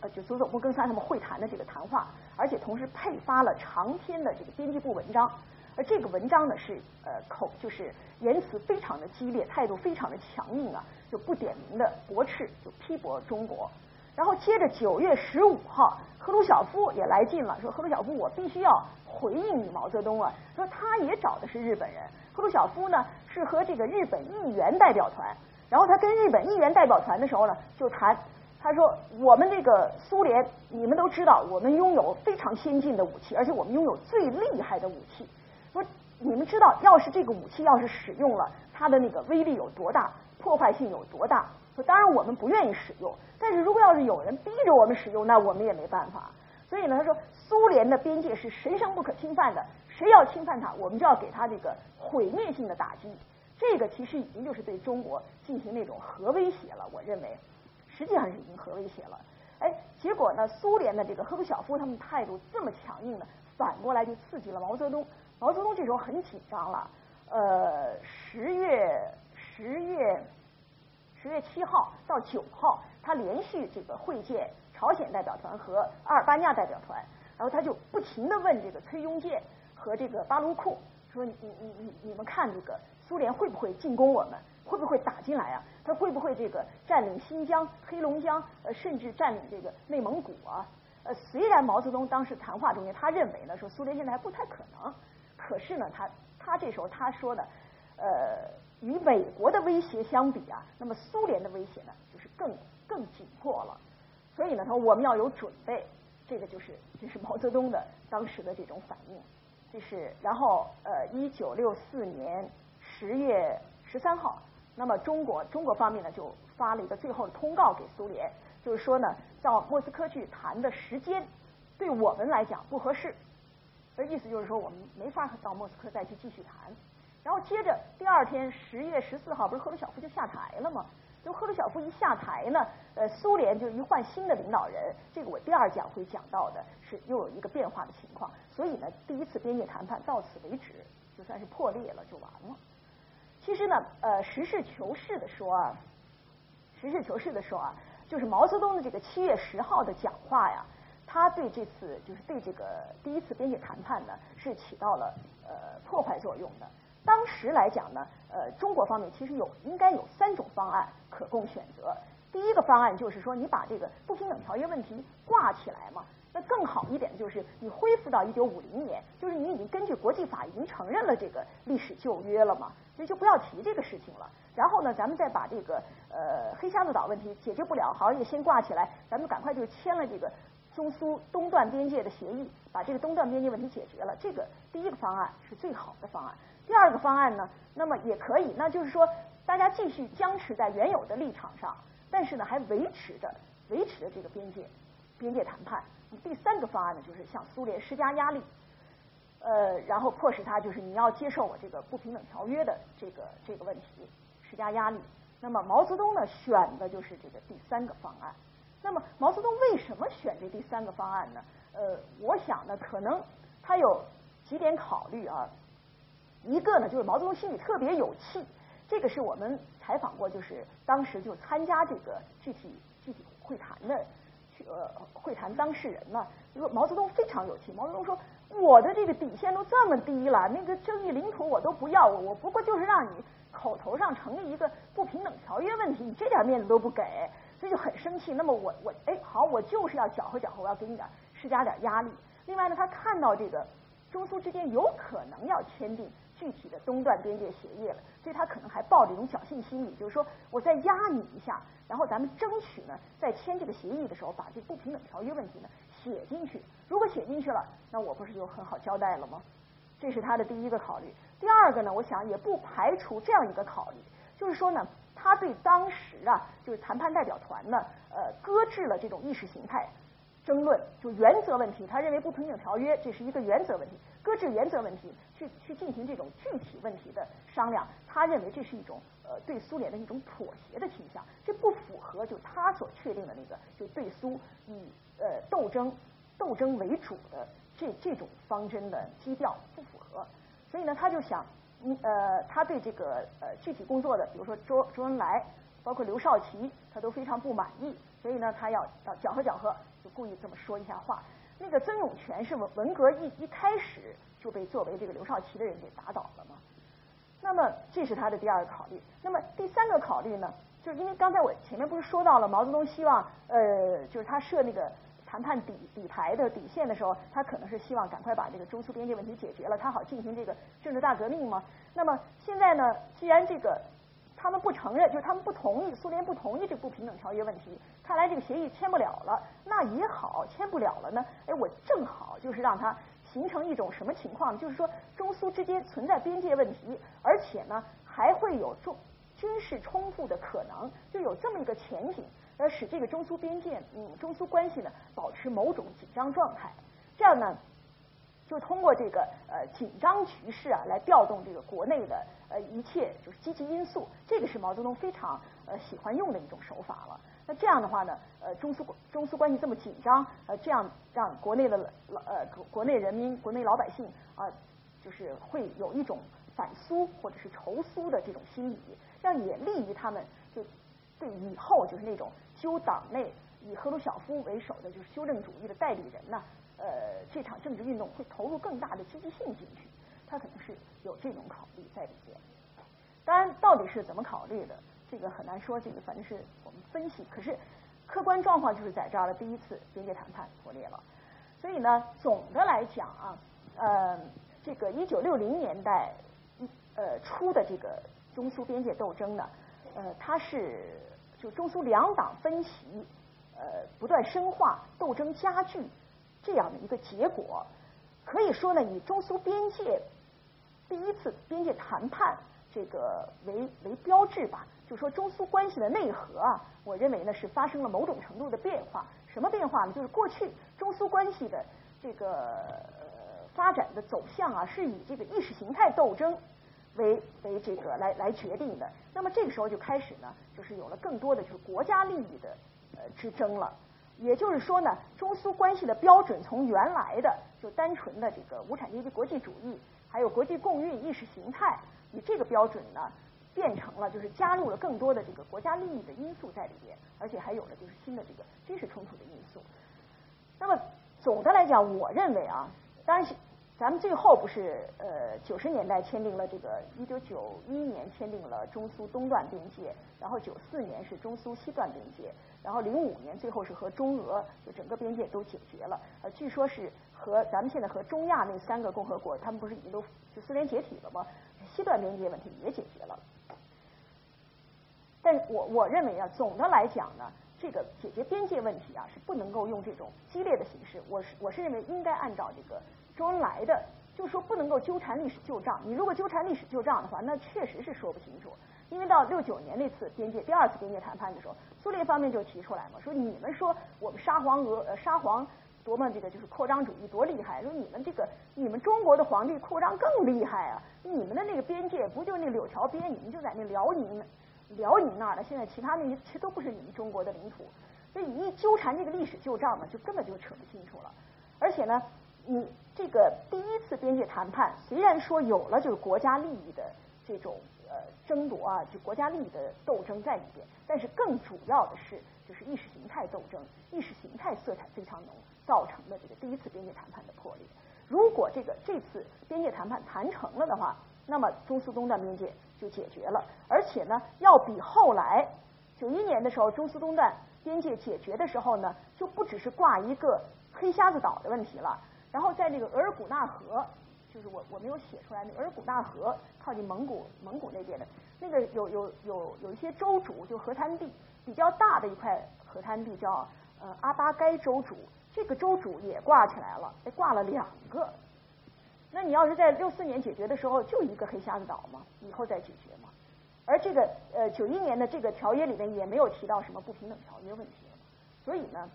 呃就佐佐木耕三他们会谈的这个谈话，而且同时配发了长篇的这个编辑部文章，而这个文章呢是呃口就是言辞非常的激烈，态度非常的强硬啊，就不点名的驳斥，就批驳中国。然后接着九月十五号，赫鲁晓夫也来劲了，说赫鲁晓夫我必须要。回应你毛泽东啊，说他也找的是日本人。赫鲁晓夫呢是和这个日本议员代表团，然后他跟日本议员代表团的时候呢就谈，他说我们这个苏联，你们都知道，我们拥有非常先进的武器，而且我们拥有最厉害的武器。说你们知道，要是这个武器要是使用了，它的那个威力有多大，破坏性有多大？说当然我们不愿意使用，但是如果要是有人逼着我们使用，那我们也没办法。所以呢，他说苏联的边界是神圣不可侵犯的，谁要侵犯它，我们就要给他这个毁灭性的打击。这个其实已经就是对中国进行那种核威胁了。我认为，实际上是已经核威胁了。哎，结果呢，苏联的这个赫鲁晓夫他们态度这么强硬呢，反过来就刺激了毛泽东。毛泽东这时候很紧张了。呃，十月十月十月七号到九号，他连续这个会见。朝鲜代表团和阿尔巴尼亚代表团，然后他就不停的问这个崔庸健和这个巴卢库，说你你你你们看这个苏联会不会进攻我们，会不会打进来啊？他会不会这个占领新疆、黑龙江，呃，甚至占领这个内蒙古啊？呃，虽然毛泽东当时谈话中间他认为呢，说苏联现在还不太可能，可是呢，他他这时候他说的，呃，与美国的威胁相比啊，那么苏联的威胁呢，就是更更紧迫了。所以呢，他说我们要有准备，这个就是这是毛泽东的当时的这种反应。这是然后呃，一九六四年十月十三号，那么中国中国方面呢就发了一个最后的通告给苏联，就是说呢到莫斯科去谈的时间对我们来讲不合适，的意思就是说我们没法到莫斯科再去继续谈。然后接着第二天十月十四号，不是赫鲁晓夫就下台了吗？就赫鲁晓夫一下台呢，呃，苏联就一换新的领导人，这个我第二讲会讲到的是又有一个变化的情况，所以呢，第一次边界谈判到此为止，就算是破裂了，就完了。其实呢，呃，实事求是的说啊，实事求是的说啊，就是毛泽东的这个七月十号的讲话呀，他对这次就是对这个第一次边界谈判呢，是起到了呃破坏作用的。当时来讲呢，呃，中国方面其实有应该有三种方案可供选择。第一个方案就是说，你把这个不平等条约问题挂起来嘛。那更好一点就是你恢复到一九五零年，就是你已经根据国际法已经承认了这个历史旧约了嘛，所以就不要提这个事情了。然后呢，咱们再把这个呃黑瞎子岛问题解决不了，好也先挂起来，咱们赶快就签了这个中苏东段边界的协议，把这个东段边界问题解决了。这个第一个方案是最好的方案。第二个方案呢，那么也可以，那就是说，大家继续僵持在原有的立场上，但是呢，还维持着维持着这个边界边界谈判。第三个方案呢，就是向苏联施加压力，呃，然后迫使他就是你要接受我这个不平等条约的这个这个问题，施加压力。那么毛泽东呢，选的就是这个第三个方案。那么毛泽东为什么选这第三个方案呢？呃，我想呢，可能他有几点考虑啊。一个呢，就是毛泽东心里特别有气，这个是我们采访过，就是当时就参加这个具体具体会谈的，呃，会谈当事人呢，说毛泽东非常有气。毛泽东说：“我的这个底线都这么低了，那个争议领土我都不要，我我不过就是让你口头上成立一个不平等条约问题，你这点面子都不给，所以就很生气。那么我我哎好，我就是要搅和搅和，我要给你点施加点压力。另外呢，他看到这个中苏之间有可能要签订。”具体的东段边界协议了，所以他可能还抱着一种侥幸心理，就是说我再压你一下，然后咱们争取呢，在签这个协议的时候把这不平等条约问题呢写进去。如果写进去了，那我不是就很好交代了吗？这是他的第一个考虑。第二个呢，我想也不排除这样一个考虑，就是说呢，他对当时啊，就是谈判代表团呢，呃，搁置了这种意识形态争论，就原则问题，他认为不平等条约这是一个原则问题，搁置原则问题去去进行这种具体问题的商量，他认为这是一种呃对苏联的一种妥协的倾向，这不符合就他所确定的那个就对苏以呃斗争斗争为主的这这种方针的基调不符合。所以呢，他就想，嗯呃，他对这个呃具体工作的，比如说周周恩来，包括刘少奇，他都非常不满意。所以呢，他要要搅和搅和，就故意这么说一下话。那个曾永权是文文革一一开始就被作为这个刘少奇的人给打倒了嘛。那么这是他的第二个考虑。那么第三个考虑呢，就是因为刚才我前面不是说到了毛泽东希望呃，就是他设那个。谈判底底牌的底线的时候，他可能是希望赶快把这个中苏边界问题解决了，他好进行这个政治大革命吗？那么现在呢，既然这个他们不承认，就是他们不同意，苏联不同意这不平等条约问题，看来这个协议签不了了。那也好，签不了了呢，哎，我正好就是让它形成一种什么情况？就是说中苏之间存在边界问题，而且呢还会有中军事冲突的可能，就有这么一个前景。而使这个中苏边界，嗯，中苏关系呢保持某种紧张状态，这样呢，就通过这个呃紧张局势啊，来调动这个国内的呃一切就是积极因素，这个是毛泽东非常呃喜欢用的一种手法了。那这样的话呢，呃中苏中苏关系这么紧张，呃这样让国内的老呃国内人民、国内老百姓啊，就是会有一种反苏或者是仇苏的这种心理，这样也利于他们就对以后就是那种。修党内以赫鲁晓夫为首的就是修正主义的代理人呢，呃，这场政治运动会投入更大的积极性进去，他可能是有这种考虑在里边。当然，到底是怎么考虑的，这个很难说。这个反正是我们分析，可是客观状况就是在这儿了。第一次边界谈判破裂了，所以呢，总的来讲啊，呃，这个一九六零年代呃初的这个中苏边界斗争呢，呃，它是。就中苏两党分歧，呃，不断深化，斗争加剧，这样的一个结果，可以说呢，以中苏边界第一次边界谈判这个为为标志吧。就说中苏关系的内核啊，我认为呢是发生了某种程度的变化。什么变化呢？就是过去中苏关系的这个呃发展的走向啊，是以这个意识形态斗争。为为这个来来决定的，那么这个时候就开始呢，就是有了更多的就是国家利益的呃之争了。也就是说呢，中苏关系的标准从原来的就单纯的这个无产阶级国际主义，还有国际共运意识形态，以这个标准呢，变成了就是加入了更多的这个国家利益的因素在里边，而且还有了就是新的这个军事冲突的因素。那么总的来讲，我认为啊，当然。咱们最后不是呃九十年代签订了这个一九九一年签订了中苏东段边界，然后九四年是中苏西段边界，然后零五年最后是和中俄就整个边界都解决了，呃据说是和咱们现在和中亚那三个共和国，他们不是已经都就苏联解体了吗？西段边界问题也解决了。但我我认为啊，总的来讲呢，这个解决边界问题啊是不能够用这种激烈的形式，我是我是认为应该按照这个。周恩来的就说不能够纠缠历史旧账，你如果纠缠历史旧账的话，那确实是说不清楚。因为到六九年那次边界第二次边界谈判的时候，苏联方面就提出来嘛，说你们说我们沙皇俄呃沙皇多么这个就是扩张主义多厉害，说你们这个你们中国的皇帝扩张更厉害啊，你们的那个边界不就那柳条边，你们就在那辽宁辽宁那儿的，现在其他那些其实都不是你们中国的领土，所以你一纠缠这个历史旧账呢，就根本就扯不清楚了，而且呢。你这个第一次边界谈判，虽然说有了就是国家利益的这种呃争夺啊，就国家利益的斗争在里边，但是更主要的是就是意识形态斗争，意识形态色彩非常浓，造成的这个第一次边界谈判的破裂。如果这个这次边界谈判谈成了的话，那么中苏东段边界就解决了，而且呢，要比后来九一年的时候中苏东段边界解决的时候呢，就不只是挂一个黑瞎子岛的问题了。然后在那个额尔古纳河就是我我没有写出来，那额尔古纳河靠近蒙古蒙古那边的，那个有有有有一些州主，就河滩地比较大的一块河滩地叫呃阿巴该州主，这个州主也挂起来了，哎挂了两个。那你要是在六四年解决的时候，就一个黑瞎子岛嘛，以后再解决嘛。而这个呃九一年的这个条约里面也没有提到什么不平等条约问题，所以呢，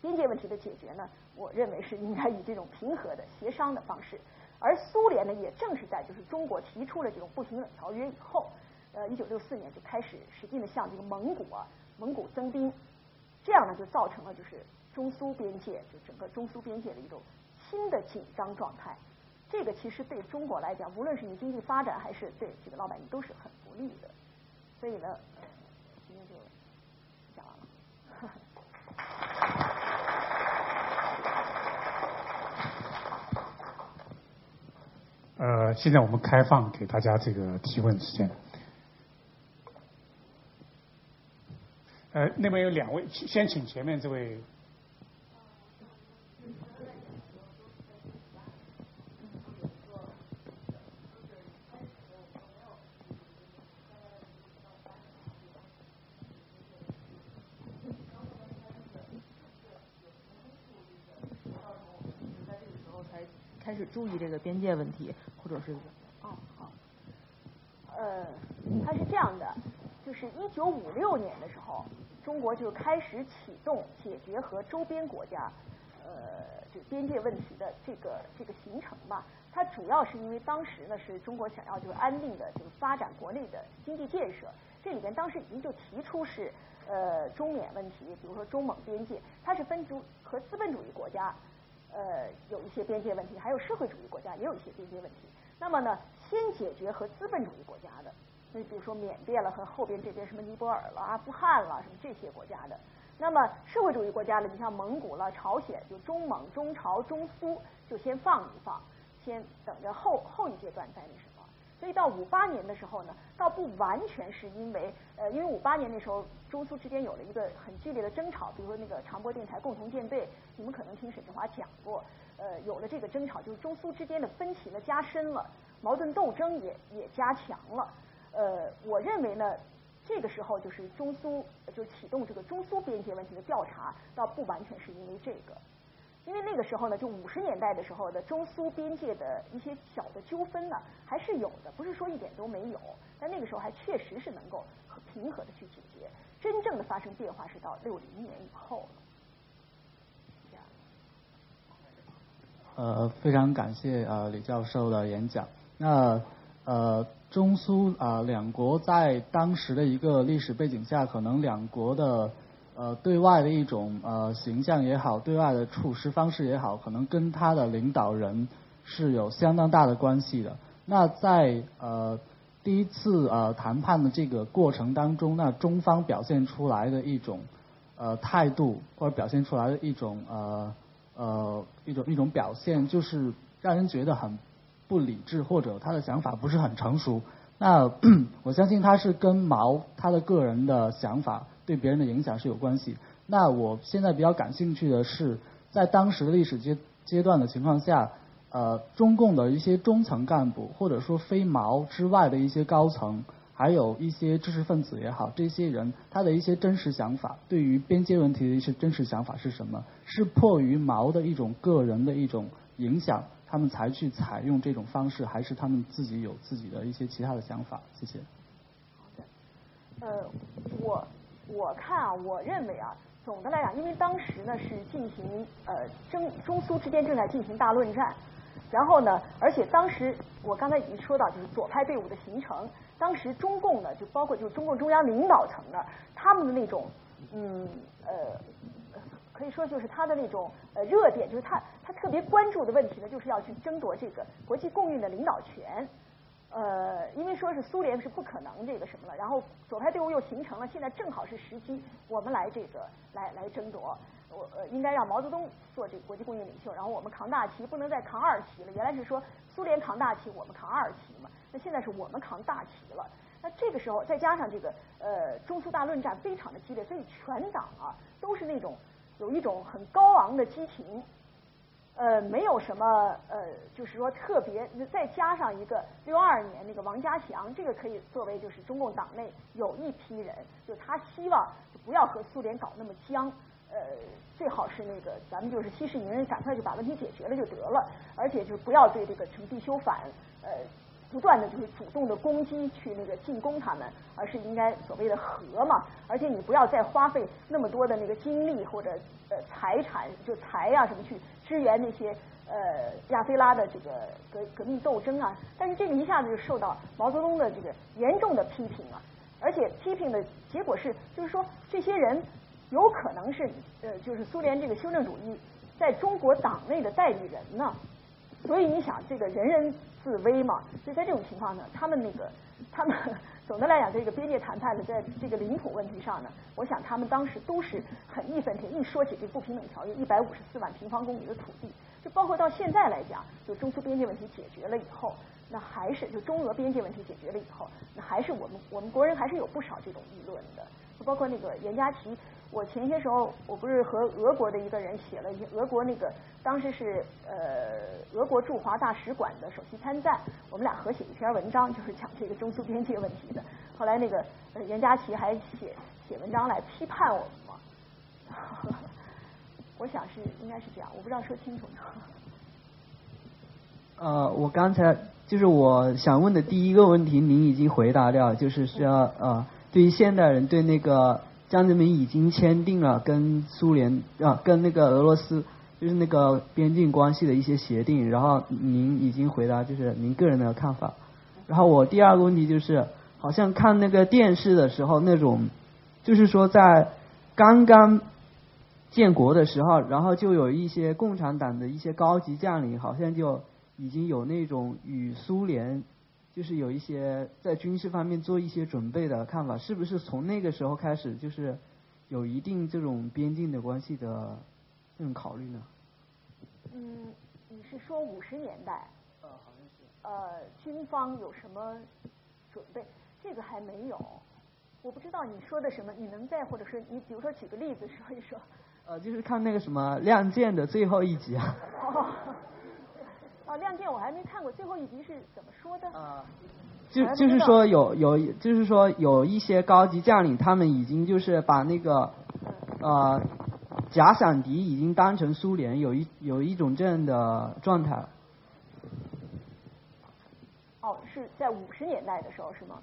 边界问题的解决呢，我认为是应该以这种平和的协商的方式。而苏联呢，也正是在就是中国提出了这种不平等条约以后，呃，一九六四年就开始使劲的向这个蒙古啊，蒙古增兵，这样呢就造成了就是中苏边界就整个中苏边界的一种新的紧张状态。这个其实对中国来讲，无论是你经济发展还是对这个老百姓都是很不利的。所以呢，今天就讲完了。呃，现在我们开放给大家这个提问时间。呃，那边有两位，先请前面这位。开始注意这个边界问题。或者是哦好，呃，它是这样的，就是一九五六年的时候，中国就开始启动解决和周边国家呃就边界问题的这个这个行程吧。它主要是因为当时呢是中国想要就是安定的就是发展国内的经济建设，这里边当时已经就提出是呃中缅问题，比如说中蒙边界，它是分主和资本主义国家呃有一些边界问题，还有社会主义国家也有一些边界问题。那么呢，先解决和资本主义国家的，你比如说缅甸了和后边这边什么尼泊尔了、阿富汗了什么这些国家的。那么社会主义国家的，你像蒙古了、朝鲜，就中蒙、中朝、中苏，就先放一放，先等着后后一阶段再那什么。所以到五八年的时候呢，倒不完全是因为呃，因为五八年那时候中苏之间有了一个很剧烈的争吵，比如说那个长波电台共同舰队，你们可能听沈振华讲过。呃，有了这个争吵，就是中苏之间的分歧呢加深了，矛盾斗争也也加强了。呃，我认为呢，这个时候就是中苏就启动这个中苏边界问题的调查，倒不完全是因为这个，因为那个时候呢，就五十年代的时候的中苏边界的一些小的纠纷呢还是有的，不是说一点都没有，但那个时候还确实是能够平和的去解决。真正的发生变化是到六零年以后了。呃，非常感谢呃李教授的演讲。那呃，中苏啊两国在当时的一个历史背景下，可能两国的呃对外的一种呃形象也好，对外的处事方式也好，可能跟他的领导人是有相当大的关系的。那在呃第一次呃谈判的这个过程当中，那中方表现出来的一种呃态度，或者表现出来的一种呃。呃，一种一种表现就是让人觉得很不理智，或者他的想法不是很成熟。那 我相信他是跟毛他的个人的想法对别人的影响是有关系。那我现在比较感兴趣的是，在当时的历史阶阶段的情况下，呃，中共的一些中层干部，或者说非毛之外的一些高层。还有一些知识分子也好，这些人他的一些真实想法，对于边界问题的一些真实想法是什么？是迫于毛的一种个人的一种影响，他们才去采用这种方式，还是他们自己有自己的一些其他的想法？谢谢。呃，我我看啊，我认为啊，总的来讲，因为当时呢是进行呃中中苏之间正在进行大论战，然后呢，而且当时我刚才已经说到，就是左派队伍的形成。当时中共呢，就包括就是中共中央领导层呢，他们的那种，嗯呃，可以说就是他的那种呃热点，就是他他特别关注的问题呢，就是要去争夺这个国际共运的领导权。呃，因为说是苏联是不可能这个什么了，然后左派队伍又形成了，现在正好是时机，我们来这个来来争夺。我呃应该让毛泽东做这个国际共运领袖，然后我们扛大旗，不能再扛二旗了。原来是说苏联扛大旗，我们扛二旗嘛。那现在是我们扛大旗了。那这个时候再加上这个呃中苏大论战非常的激烈，所以全党啊都是那种有一种很高昂的激情。呃，没有什么呃，就是说特别，再加上一个六二年那个王家祥，这个可以作为就是中共党内有一批人，就他希望就不要和苏联搞那么僵，呃，最好是那个咱们就是息事宁人，赶快就把问题解决了就得了，而且就不要对这个什么必修反，呃。不断的就是主动的攻击去那个进攻他们，而是应该所谓的和嘛，而且你不要再花费那么多的那个精力或者呃财产就财啊什么去支援那些呃亚非拉的这个革革命斗争啊，但是这个一下子就受到毛泽东的这个严重的批评啊，而且批评的结果是就是说这些人有可能是呃就是苏联这个修正主义在中国党内的代理人呢，所以你想这个人人。自危嘛，所以在这种情况呢，他们那个，他们总的来讲，这个边界谈判的，在这个领土问题上呢，我想他们当时都是很义愤填膺。一说起这不平等条约，一百五十四万平方公里的土地，就包括到现在来讲，就中苏边界问题解决了以后，那还是就中俄边界问题解决了以后，那还是我们我们国人还是有不少这种议论的，就包括那个严家琪。我前些时候，我不是和俄国的一个人写了一俄国那个，当时是呃俄国驻华大使馆的首席参赞，我们俩合写一篇文章，就是讲这个中苏边界问题的。后来那个袁家琪还写写文章来批判我们嘛，我想是应该是这样，我不知道说清楚没有 呃，我刚才就是我想问的第一个问题，您已经回答掉，就是需要呃，对于现代人对那个。江泽民已经签订了跟苏联啊，跟那个俄罗斯就是那个边境关系的一些协定，然后您已经回答就是您个人的看法。然后我第二个问题就是，好像看那个电视的时候那种，就是说在刚刚建国的时候，然后就有一些共产党的一些高级将领，好像就已经有那种与苏联。就是有一些在军事方面做一些准备的看法，是不是从那个时候开始就是有一定这种边境的关系的这种考虑呢？嗯，你是说五十年代？呃，好像是。呃，军方有什么准备？这个还没有，我不知道你说的什么，你能再或者是你比如说举个例子说一说？呃，就是看那个什么《亮剑》的最后一集啊。哦，亮剑我还没看过，最后一集是怎么说的？啊，就就是说有有，就是说有一些高级将领，他们已经就是把那个呃假想敌已经当成苏联，有一有一种这样的状态。哦，是在五十年代的时候是吗？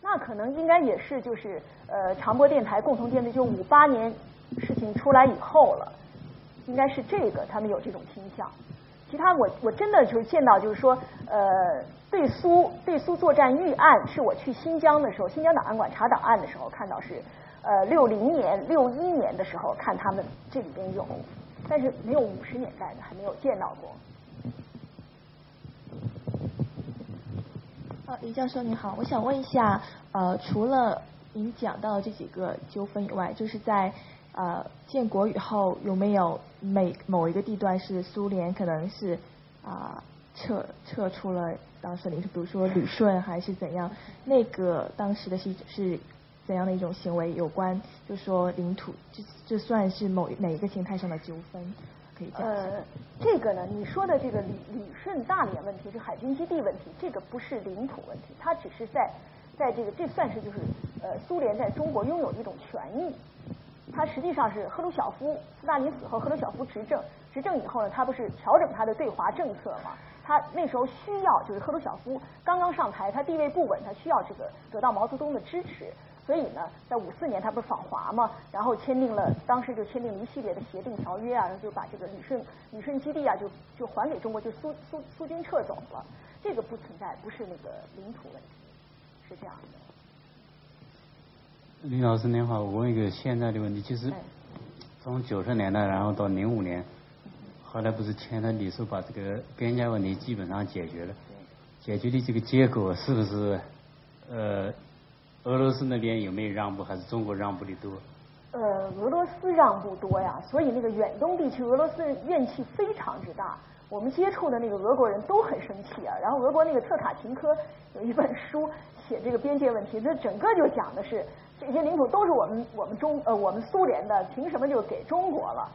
那可能应该也是就是呃长波电台共同建立，就五八年事情出来以后了，应该是这个他们有这种倾向。其他我我真的就是见到就是说，呃，对苏对苏作战预案是我去新疆的时候，新疆档案馆查档案的时候看到是，呃，六零年六一年的时候看他们这里边有，但是没有五十年代的还没有见到过。呃，李教授你好，我想问一下，呃，除了您讲到这几个纠纷以外，就是在。呃，建国以后有没有每某一个地段是苏联可能是啊撤撤出了当时领土，比如说旅顺还是怎样？那个当时的是是怎样的一种行为？有关就说领土，这这算是某哪一个形态上的纠纷？可以讲呃，这个呢，你说的这个旅旅顺大连问题是海军基地问题，这个不是领土问题，它只是在在这个这算是就是呃苏联在中国拥有一种权益。他实际上是赫鲁晓夫，斯大林死后，赫鲁晓夫执政，执政以后呢，他不是调整他的对华政策嘛？他那时候需要，就是赫鲁晓夫刚刚上台，他地位不稳，他需要这个得到毛泽东的支持，所以呢，在五四年他不是访华嘛，然后签订了，当时就签订一系列的协定条约啊，就把这个旅顺旅顺基地啊，就就还给中国，就苏苏苏军撤走了，这个不存在，不是那个领土问题，是这样的。李老师您好，我问一个现在的问题，就是从九十年代然后到零五年，后来不是签了李书，把这个边界问题基本上解决了，解决的这个结果是不是呃俄罗斯那边有没有让步，还是中国让步的多？呃，俄罗斯让步多呀，所以那个远东地区俄罗斯怨气非常之大，我们接触的那个俄国人都很生气啊。然后俄国那个特卡琴科有一本书写这个边界问题，那整个就讲的是。这些领土都是我们我们中呃我们苏联的，凭什么就给中国了？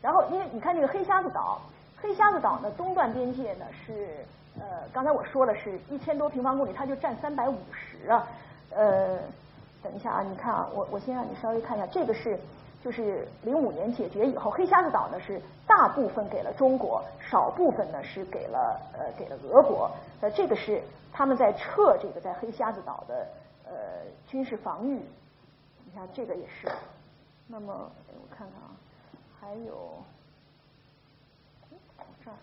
然后因为你看这个黑瞎子岛，黑瞎子岛呢东段边界呢是呃刚才我说了是一千多平方公里，它就占三百五十啊。呃，等一下啊，你看啊，我我先让你稍微看一下，这个是就是零五年解决以后，黑瞎子岛呢是大部分给了中国，少部分呢是给了呃给了俄国。呃，这个是他们在撤这个在黑瞎子岛的呃军事防御。你看这个也是。那么我看看啊，还有。这儿，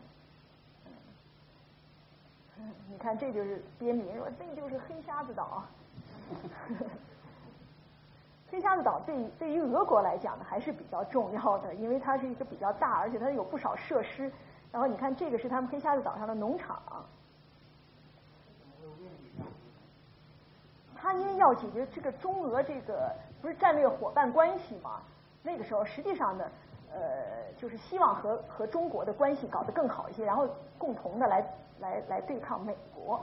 嗯，你看这就是边民说，这就是黑瞎子岛。黑瞎子岛对对于俄国来讲呢，还是比较重要的，因为它是一个比较大，而且它有不少设施。然后你看这个是他们黑瞎子岛上的农场。他因为要解决这个中俄这个不是战略伙伴关系嘛，那个时候实际上呢。呃，就是希望和和中国的关系搞得更好一些，然后共同的来来来对抗美国。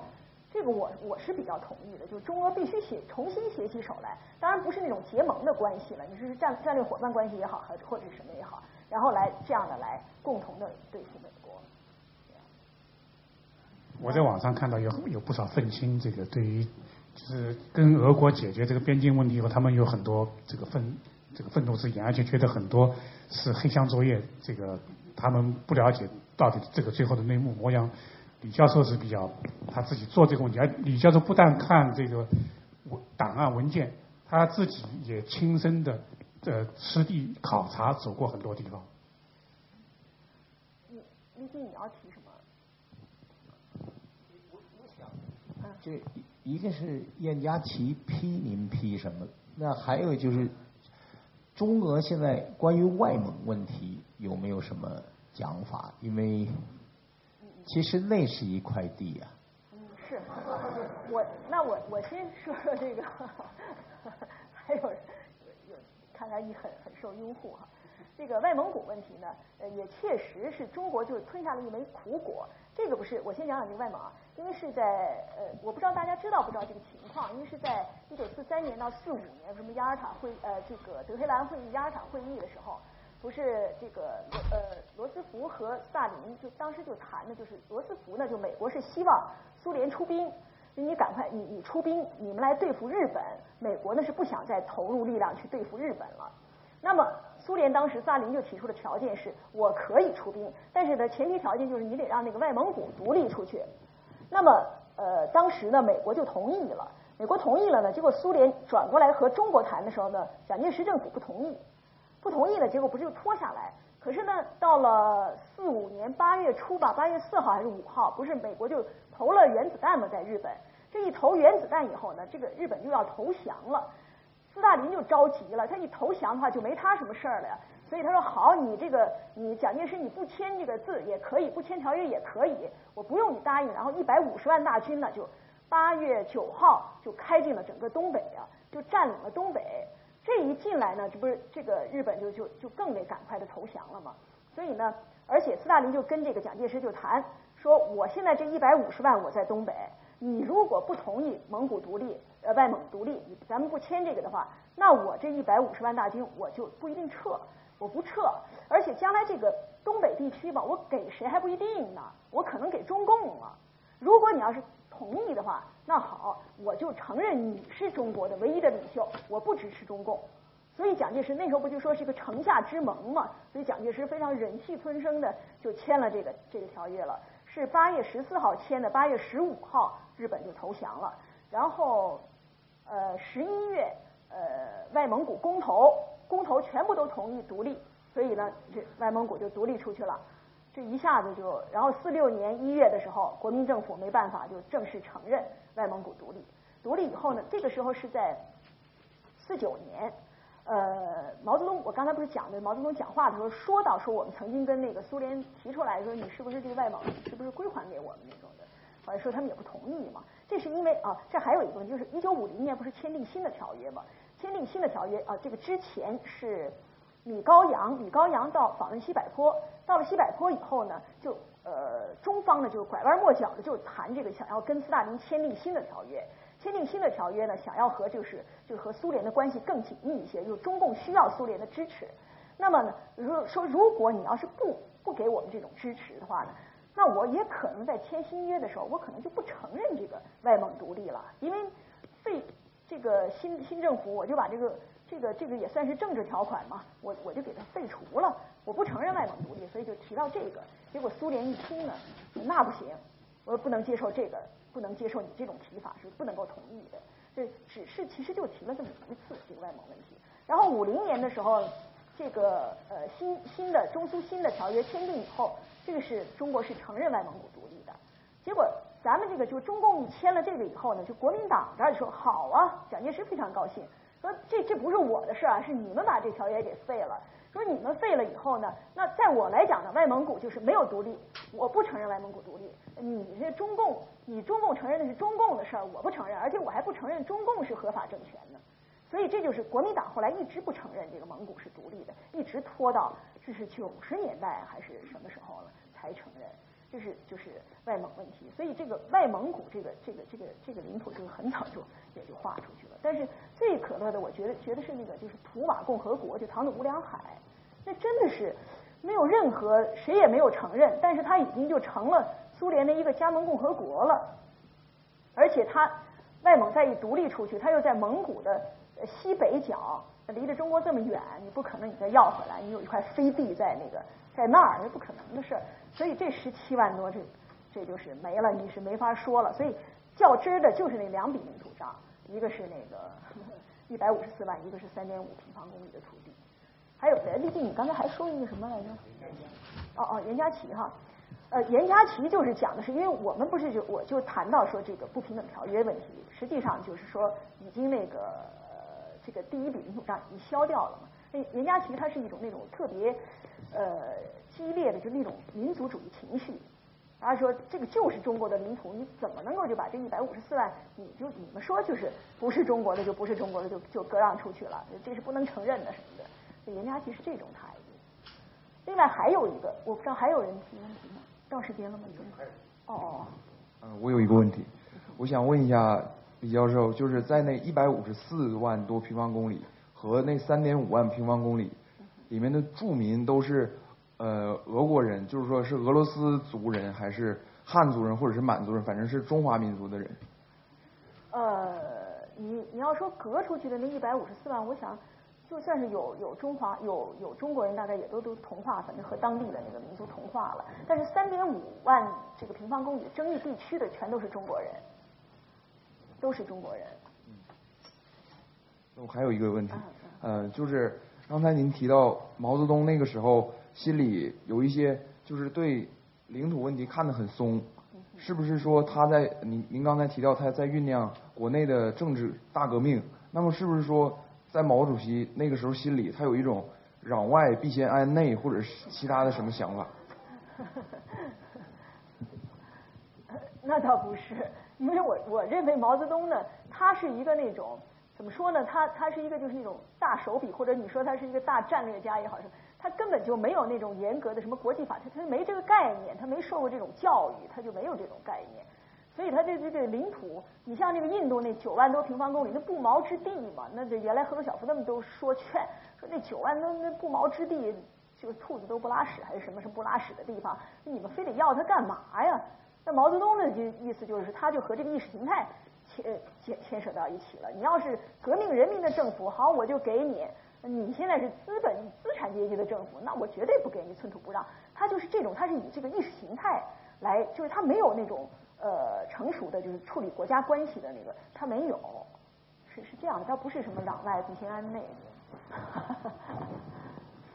这个我我是比较同意的，就是中俄必须携重新携起手来，当然不是那种结盟的关系了，你是战战略伙伴关系也好，还或者什么也好，然后来这样的来共同的对付美国。我在网上看到有有不少愤青，这个对于就是跟俄国解决这个边境问题以后，他们有很多这个愤这个愤怒之言，而且觉得很多。是黑箱作业，这个他们不了解到底这个最后的内幕。我想李教授是比较他自己做这个问题，而李教授不但看这个文档案文件，他自己也亲身的呃实地考察，走过很多地方。李李静，你要提什么？我我想，这一个是燕佳琪批您批什么？那还有就是。中俄现在关于外蒙问题有没有什么讲法？因为其实那是一块地呀。嗯，是。我那我我先说说这个，还有有看来你很很受拥护哈。这个外蒙古问题呢，呃，也确实是中国就是吞下了一枚苦果。这个不是，我先讲讲这个外蒙啊，因为是在呃，我不知道大家知道不知道这个情况，因为是在一九四三年到四五年，什么雅尔塔会呃这个德黑兰会议、雅尔塔会议的时候，不是这个呃罗斯福和斯大林就当时就谈的，就是罗斯福呢，就美国是希望苏联出兵，你赶快你你出兵，你们来对付日本，美国呢是不想再投入力量去对付日本了，那么。苏联当时，萨林就提出的条件是：我可以出兵，但是呢，前提条件就是你得让那个外蒙古独立出去。那么，呃，当时呢，美国就同意了。美国同意了呢，结果苏联转过来和中国谈的时候呢，蒋介石政府不同意，不同意呢，结果不是就拖下来？可是呢，到了四五年八月初吧，八月四号还是五号，不是美国就投了原子弹嘛，在日本。这一投原子弹以后呢，这个日本就要投降了。斯大林就着急了，他一投降的话就没他什么事儿了呀。所以他说：“好，你这个你蒋介石你不签这个字也可以，不签条约也可以，我不用你答应。”然后一百五十万大军呢，就八月九号就开进了整个东北啊，就占领了东北。这一进来呢，这不是这个日本就就就更得赶快的投降了嘛。所以呢，而且斯大林就跟这个蒋介石就谈说：“我现在这一百五十万我在东北，你如果不同意蒙古独立。”呃，外蒙独立，咱们不签这个的话，那我这一百五十万大军我就不一定撤，我不撤，而且将来这个东北地区吧，我给谁还不一定呢，我可能给中共了。如果你要是同意的话，那好，我就承认你是中国的唯一的领袖，我不支持中共。所以蒋介石那时候不就说是个城下之盟嘛？所以蒋介石非常忍气吞声的就签了这个这个条约了，是八月十四号签的，八月十五号日本就投降了。然后，呃，十一月，呃，外蒙古公投，公投全部都同意独立，所以呢，这外蒙古就独立出去了。这一下子就，然后四六年一月的时候，国民政府没办法，就正式承认外蒙古独立。独立以后呢，这个时候是在四九年，呃，毛泽东，我刚才不是讲的，毛泽东讲话的时候说到说，我们曾经跟那个苏联提出来说，你是不是这个外蒙，是不是归还给我们那种的？后来说他们也不同意嘛。这是因为啊，这还有一个问题，就是一九五零年不是签订新的条约嘛？签订新的条约啊，这个之前是米高扬，米高扬到访问西柏坡，到了西柏坡以后呢，就呃中方呢就拐弯抹角的就谈这个，想要跟斯大林签订新的条约，签订新的条约呢，想要和就是就和苏联的关系更紧密一些，就中共需要苏联的支持。那么呢，如说如果你要是不不给我们这种支持的话呢，那我也可能在签新约的时候，我可能就不承认这个外蒙独立了，因为废这个新新政府，我就把这个这个这个也算是政治条款嘛，我我就给它废除了，我不承认外蒙独立，所以就提到这个。结果苏联一听呢，那不行，我不能接受这个，不能接受你这种提法，是不能够同意的。这只是其实就提了这么一次这个外蒙问题。然后五零年的时候，这个呃新新的中苏新的条约签订以后，这个是中国是承认外蒙古独立的。结果咱们这个就中共签了这个以后呢，就国民党这儿说好啊，蒋介石非常高兴，说这这不是我的事儿啊，是你们把这条约给废了。说你们废了以后呢，那在我来讲呢，外蒙古就是没有独立，我不承认外蒙古独立。你这中共，你中共承认的是中共的事儿，我不承认，而且我还不承认中共是合法政权呢。所以这就是国民党后来一直不承认这个蒙古是独立的，一直拖到这是九十年代还是什么时候了才承认。这是就是外蒙问题，所以这个外蒙古这个这个这个这个领土就是很早就也就划出去了。但是最可乐的，我觉得觉得是那个就是图瓦共和国，就唐努乌梁海，那真的是没有任何谁也没有承认，但是他已经就成了苏联的一个加盟共和国了。而且他外蒙再一独立出去，他又在蒙古的西北角，离着中国这么远，你不可能你再要回来，你有一块飞地在那个在那儿，那不可能的事儿。所以这十七万多，这这就是没了，你是没法说了。所以较真儿的就是那两笔领土账，一个是那个一百五十四万，一个是三点五平方公里的土地。还有丽丽，你刚才还说一个什么来着？哦哦，严家旗哈，呃，严家旗就是讲的是，因为我们不是就我就谈到说这个不平等条约问题，实际上就是说已经那个这个第一笔领土账已经消掉了嘛。那严家旗它是一种那种特别呃。激烈的就那种民族主义情绪，然后说这个就是中国的领土，你怎么能够就把这一百五十四万，你就你们说就是不是中国的就不是中国的就就割让出去了，这是不能承认的什么的，所以严家旗是这种态度。另外还有一个，我不知道还有人提问题吗？到时间了吗？哦哦。嗯，我有一个问题，我想问一下李教授，就是在那一百五十四万多平方公里和那三点五万平方公里里面的住民都是。呃，俄国人就是说是俄罗斯族人，还是汉族人，或者是满族人，反正是中华民族的人。呃，你你要说隔出去的那一百五十四万，我想就算是有有中华有有中国人，大概也都都同化，反正和当地的那个民族同化了。但是三点五万这个平方公里争议地区的全都是中国人，都是中国人。嗯。我还有一个问题，呃，就是刚才您提到毛泽东那个时候。心里有一些就是对领土问题看得很松，是不是说他在您您刚才提到他在酝酿国内的政治大革命？那么是不是说在毛主席那个时候心里他有一种攘外必先安内或者是其他的什么想法？那倒不是，因为我我认为毛泽东呢，他是一个那种怎么说呢？他他是一个就是那种大手笔，或者你说他是一个大战略家也好是。他根本就没有那种严格的什么国际法，他他没这个概念，他没受过这种教育，他就没有这种概念。所以他这这这领土，你像那个印度那九万多平方公里，那不毛之地嘛，那这原来赫鲁晓夫他们都说劝，说那九万多那不毛之地，就兔子都不拉屎还是什么是不拉屎的地方，你们非得要它干嘛呀？那毛泽东的就意思就是，他就和这个意识形态牵牵牵扯到一起了。你要是革命人民的政府，好，我就给你。你现在是资本资产阶级的政府，那我绝对不给你寸土不让。他就是这种，他是以这个意识形态来，就是他没有那种呃成熟的，就是处理国家关系的那个，他没有，是是这样的，他不是什么攘外必先安内。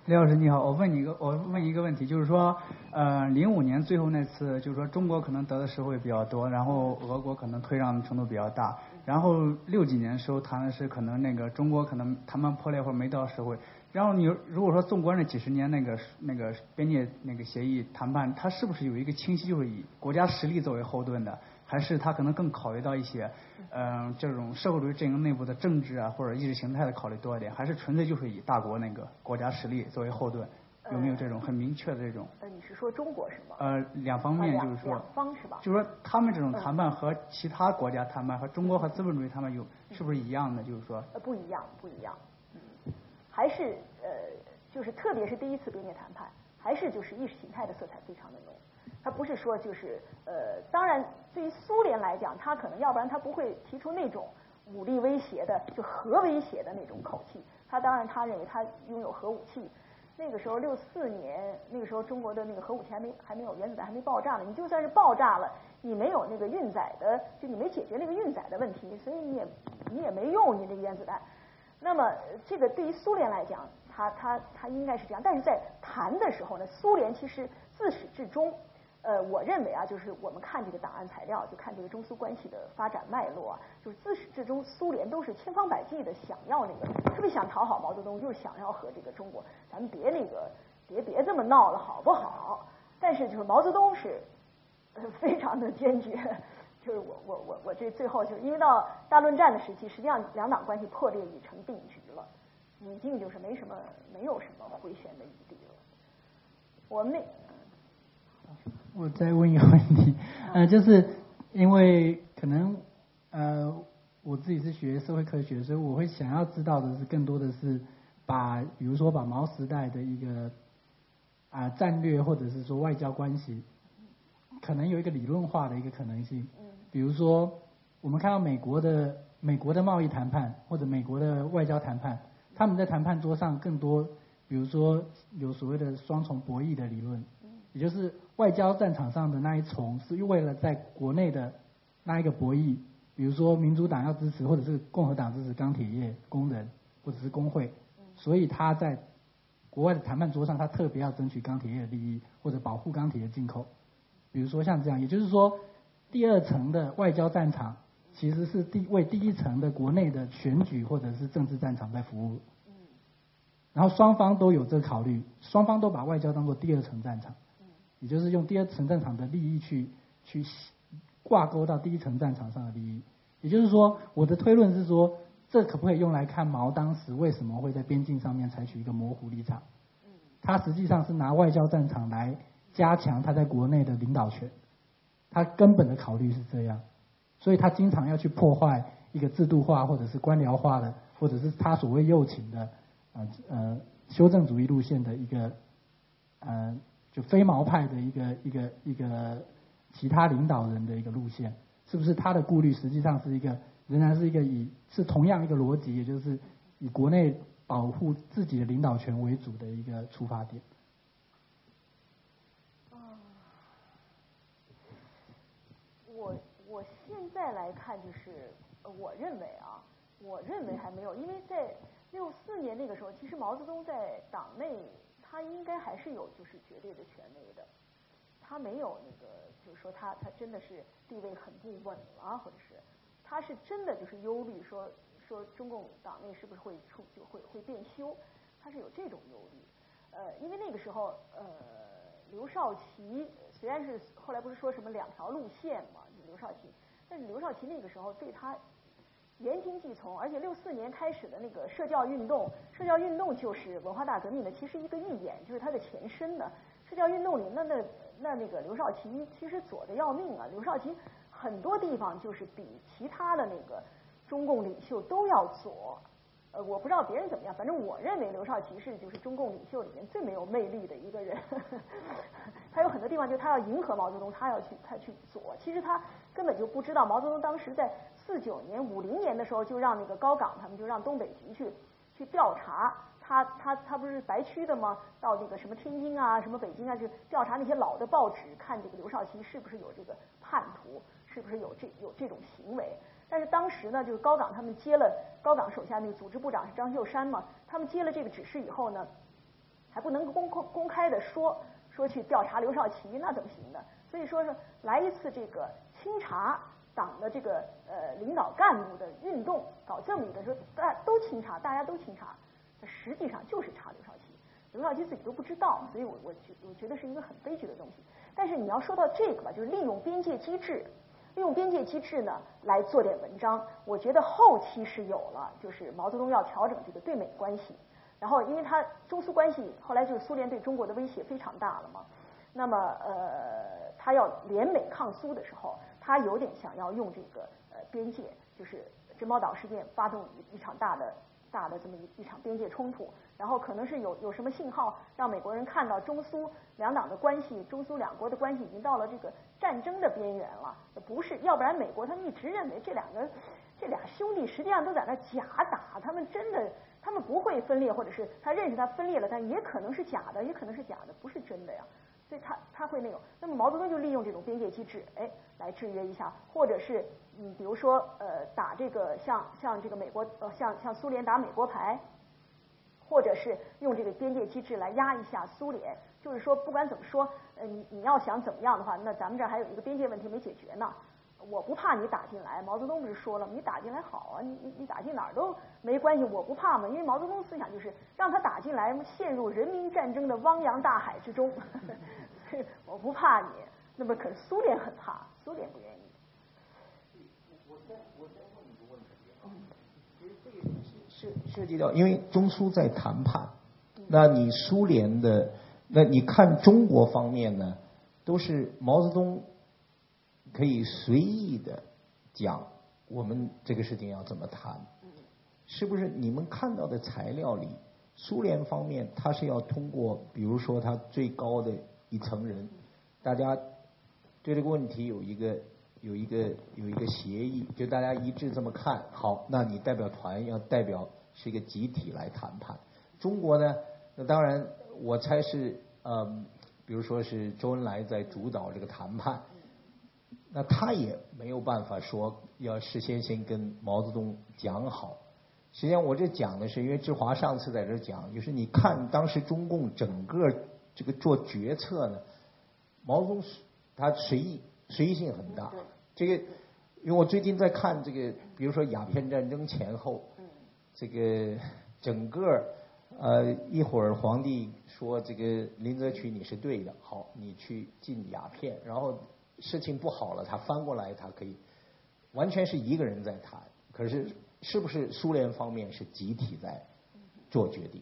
李老师你好，我问你一个，我问一个问题，就是说，呃，零五年最后那次，就是说中国可能得的实惠比较多，然后俄国可能退让的程度比较大。然后六几年时候谈的是可能那个中国可能谈判破裂或者没到时会，然后你如果说纵观这几十年那个那个边界那个协议谈判，它是不是有一个清晰就是以国家实力作为后盾的，还是它可能更考虑到一些嗯这种社会主义阵营内部的政治啊或者意识形态的考虑多一点，还是纯粹就是以大国那个国家实力作为后盾？有没有这种很明确的这种？呃，你是说中国是吗？呃，两方面就是说，两方是吧？就是说，他们这种谈判和其他国家谈判和中国和资本主义谈判有是不是一样的？就是说，呃，不一样，不一样。还是呃，就是特别是第一次边界谈判，还是就是意识形态的色彩非常的浓。他不是说就是呃，当然对于苏联来讲，他可能要不然他不会提出那种武力威胁的就核威胁的那种口气。他当然他认为他拥有核武器。那个时候六四年，那个时候中国的那个核武器还没还没有原子弹还没爆炸呢。你就算是爆炸了，你没有那个运载的，就你没解决那个运载的问题，所以你也你也没用你那个原子弹。那么这个对于苏联来讲，他他他应该是这样。但是在谈的时候呢，苏联其实自始至终。呃，我认为啊，就是我们看这个档案材料，就看这个中苏关系的发展脉络，就是自始至终，苏联都是千方百计的想要那个，特别想讨好毛泽东，就是想要和这个中国，咱们别那个，别别这么闹了，好不好？但是就是毛泽东是非常的坚决，就是我我我我这最后就是因为到大论战的时期，实际上两党关系破裂已成定局了，已经就是没什么没有什么回旋的余地了。我们那。我再问一个问题，呃，就是因为可能呃我自己是学社会科学，所以我会想要知道的是更多的是把，比如说把毛时代的一个啊战略或者是说外交关系，可能有一个理论化的一个可能性。比如说我们看到美国的美国的贸易谈判或者美国的外交谈判，他们在谈判桌上更多，比如说有所谓的双重博弈的理论，也就是。外交战场上的那一重是为了在国内的那一个博弈，比如说民主党要支持，或者是共和党支持钢铁业工人或者是工会，所以他在国外的谈判桌上，他特别要争取钢铁业的利益或者保护钢铁的进口。比如说像这样，也就是说，第二层的外交战场其实是第为第一层的国内的选举或者是政治战场在服务。然后双方都有这个考虑，双方都把外交当做第二层战场。也就是用第二层战场的利益去去挂钩到第一层战场上的利益，也就是说，我的推论是说，这可不可以用来看毛当时为什么会在边境上面采取一个模糊立场？他实际上是拿外交战场来加强他在国内的领导权，他根本的考虑是这样，所以他经常要去破坏一个制度化或者是官僚化的，或者是他所谓右倾的呃呃修正主义路线的一个呃。就非毛派的一个一个一个其他领导人的一个路线，是不是他的顾虑实际上是一个仍然是一个以是同样一个逻辑，也就是以国内保护自己的领导权为主的一个出发点？我现在来看，就是我认为啊，我认为还没有，因为在六四年那个时候，其实毛泽东在党内。他应该还是有就是绝对的权威的，他没有那个就是说他他真的是地位很不稳了，或者是他是真的就是忧虑说说中共党内是不是会出就会会变修，他是有这种忧虑。呃，因为那个时候呃刘少奇虽然是后来不是说什么两条路线嘛，刘少奇，但是刘少奇那个时候对他。言听计从，而且六四年开始的那个社教运动，社教运动就是文化大革命的其实一个预演，就是它的前身的。社教运动里，那那那那个刘少奇其实左的要命啊！刘少奇很多地方就是比其他的那个中共领袖都要左。呃，我不知道别人怎么样，反正我认为刘少奇是就是中共领袖里面最没有魅力的一个人。他有很多地方就他要迎合毛泽东，他要去他去左，其实他根本就不知道毛泽东当时在。四九年、五零年的时候，就让那个高岗他们就让东北局去去调查他他他不是白区的吗？到那个什么天津啊、什么北京啊，去调查那些老的报纸，看这个刘少奇是不是有这个叛徒，是不是有这有这种行为。但是当时呢，就是高岗他们接了高岗手下那个组织部长是张秀山嘛，他们接了这个指示以后呢，还不能公公公开的说说去调查刘少奇，那怎么行呢？所以说是来一次这个清查。党的这个呃领导干部的运动，搞这么一个说，大家都清查，大家都清查，实际上就是查刘少奇，刘少奇自己都不知道，所以我我觉我觉得是一个很悲剧的东西。但是你要说到这个吧，就是利用边界机制，利用边界机制呢来做点文章，我觉得后期是有了，就是毛泽东要调整这个对美关系，然后因为他中苏关系后来就是苏联对中国的威胁非常大了嘛，那么呃他要联美抗苏的时候。他有点想要用这个呃边界，就是珍宝岛事件发动一场大的大的这么一一场边界冲突，然后可能是有有什么信号让美国人看到中苏两党的关系，中苏两国的关系已经到了这个战争的边缘了，不是，要不然美国他们一直认为这两个这俩兄弟实际上都在那假打，他们真的他们不会分裂，或者是他认识他分裂了，但也可能是假的，也可能是假的，不是真的呀。所以他他会那种，那么毛泽东就利用这种边界机制，哎，来制约一下，或者是嗯，比如说呃，打这个像像这个美国呃，像像苏联打美国牌，或者是用这个边界机制来压一下苏联，就是说不管怎么说，呃，你你要想怎么样的话，那咱们这儿还有一个边界问题没解决呢。我不怕你打进来，毛泽东不是说了吗，你打进来好啊，你你你打进哪儿都没关系，我不怕嘛，因为毛泽东思想就是让他打进来，陷入人民战争的汪洋大海之中，我不怕你。那么可是苏联很怕，苏联不愿意。我再我再问一个问题啊，其实这个涉涉及到，因为中苏在谈判，那你苏联的，那你看中国方面呢，都是毛泽东。可以随意的讲，我们这个事情要怎么谈？是不是你们看到的材料里，苏联方面他是要通过，比如说他最高的一层人，大家对这个问题有一个有一个有一个协议，就大家一致这么看好，那你代表团要代表是一个集体来谈判。中国呢，那当然我猜是呃，比如说是周恩来在主导这个谈判。那他也没有办法说要事先先跟毛泽东讲好。实际上，我这讲的是，因为志华上次在这讲，就是你看当时中共整个这个做决策呢，毛泽东他随意随意性很大。这个，因为我最近在看这个，比如说鸦片战争前后，这个整个呃一会儿皇帝说这个林则徐你是对的，好，你去禁鸦片，然后。事情不好了，他翻过来，他可以完全是一个人在谈。可是，是不是苏联方面是集体在做决定？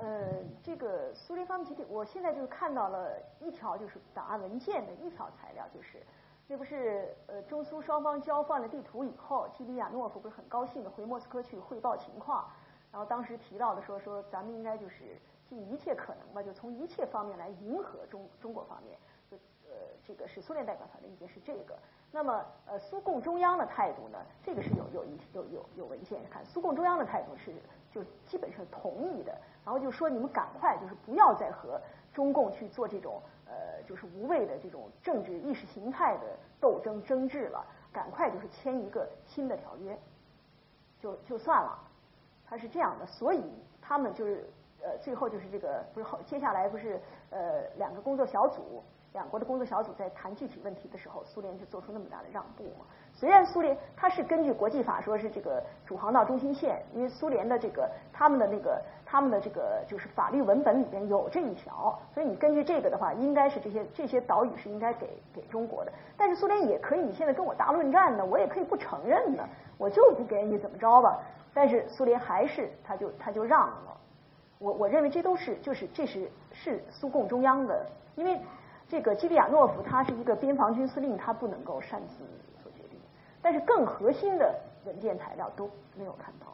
呃，这个苏联方面集体，我现在就是看到了一条就是档案文件的一条材料，就是那不是呃中苏双方交换了地图以后，基里亚诺夫不是很高兴的回莫斯科去汇报情况，然后当时提到的说说咱们应该就是尽一切可能吧，就从一切方面来迎合中中国方面。就呃这个是苏联代表团的意见是这个，那么呃苏共中央的态度呢？这个是有有一有有有文件看，苏共中央的态度是就基本上同意的，然后就说你们赶快就是不要再和中共去做这种呃就是无谓的这种政治意识形态的斗争争执了，赶快就是签一个新的条约，就就算了，他是这样的，所以他们就是呃最后就是这个不是后接下来不是呃两个工作小组。两国的工作小组在谈具体问题的时候，苏联就做出那么大的让步？虽然苏联它是根据国际法说是这个主航道中心线，因为苏联的这个他们的那个他们的这个就是法律文本里边有这一条，所以你根据这个的话，应该是这些这些岛屿是应该给给中国的。但是苏联也可以，你现在跟我大论战呢，我也可以不承认呢，我就不给你怎么着吧。但是苏联还是他就他就让了。我我认为这都是就是这是是苏共中央的，因为。这个基里亚诺夫他是一个边防军司令，他不能够擅自做决定。但是更核心的文件材料都没有看到。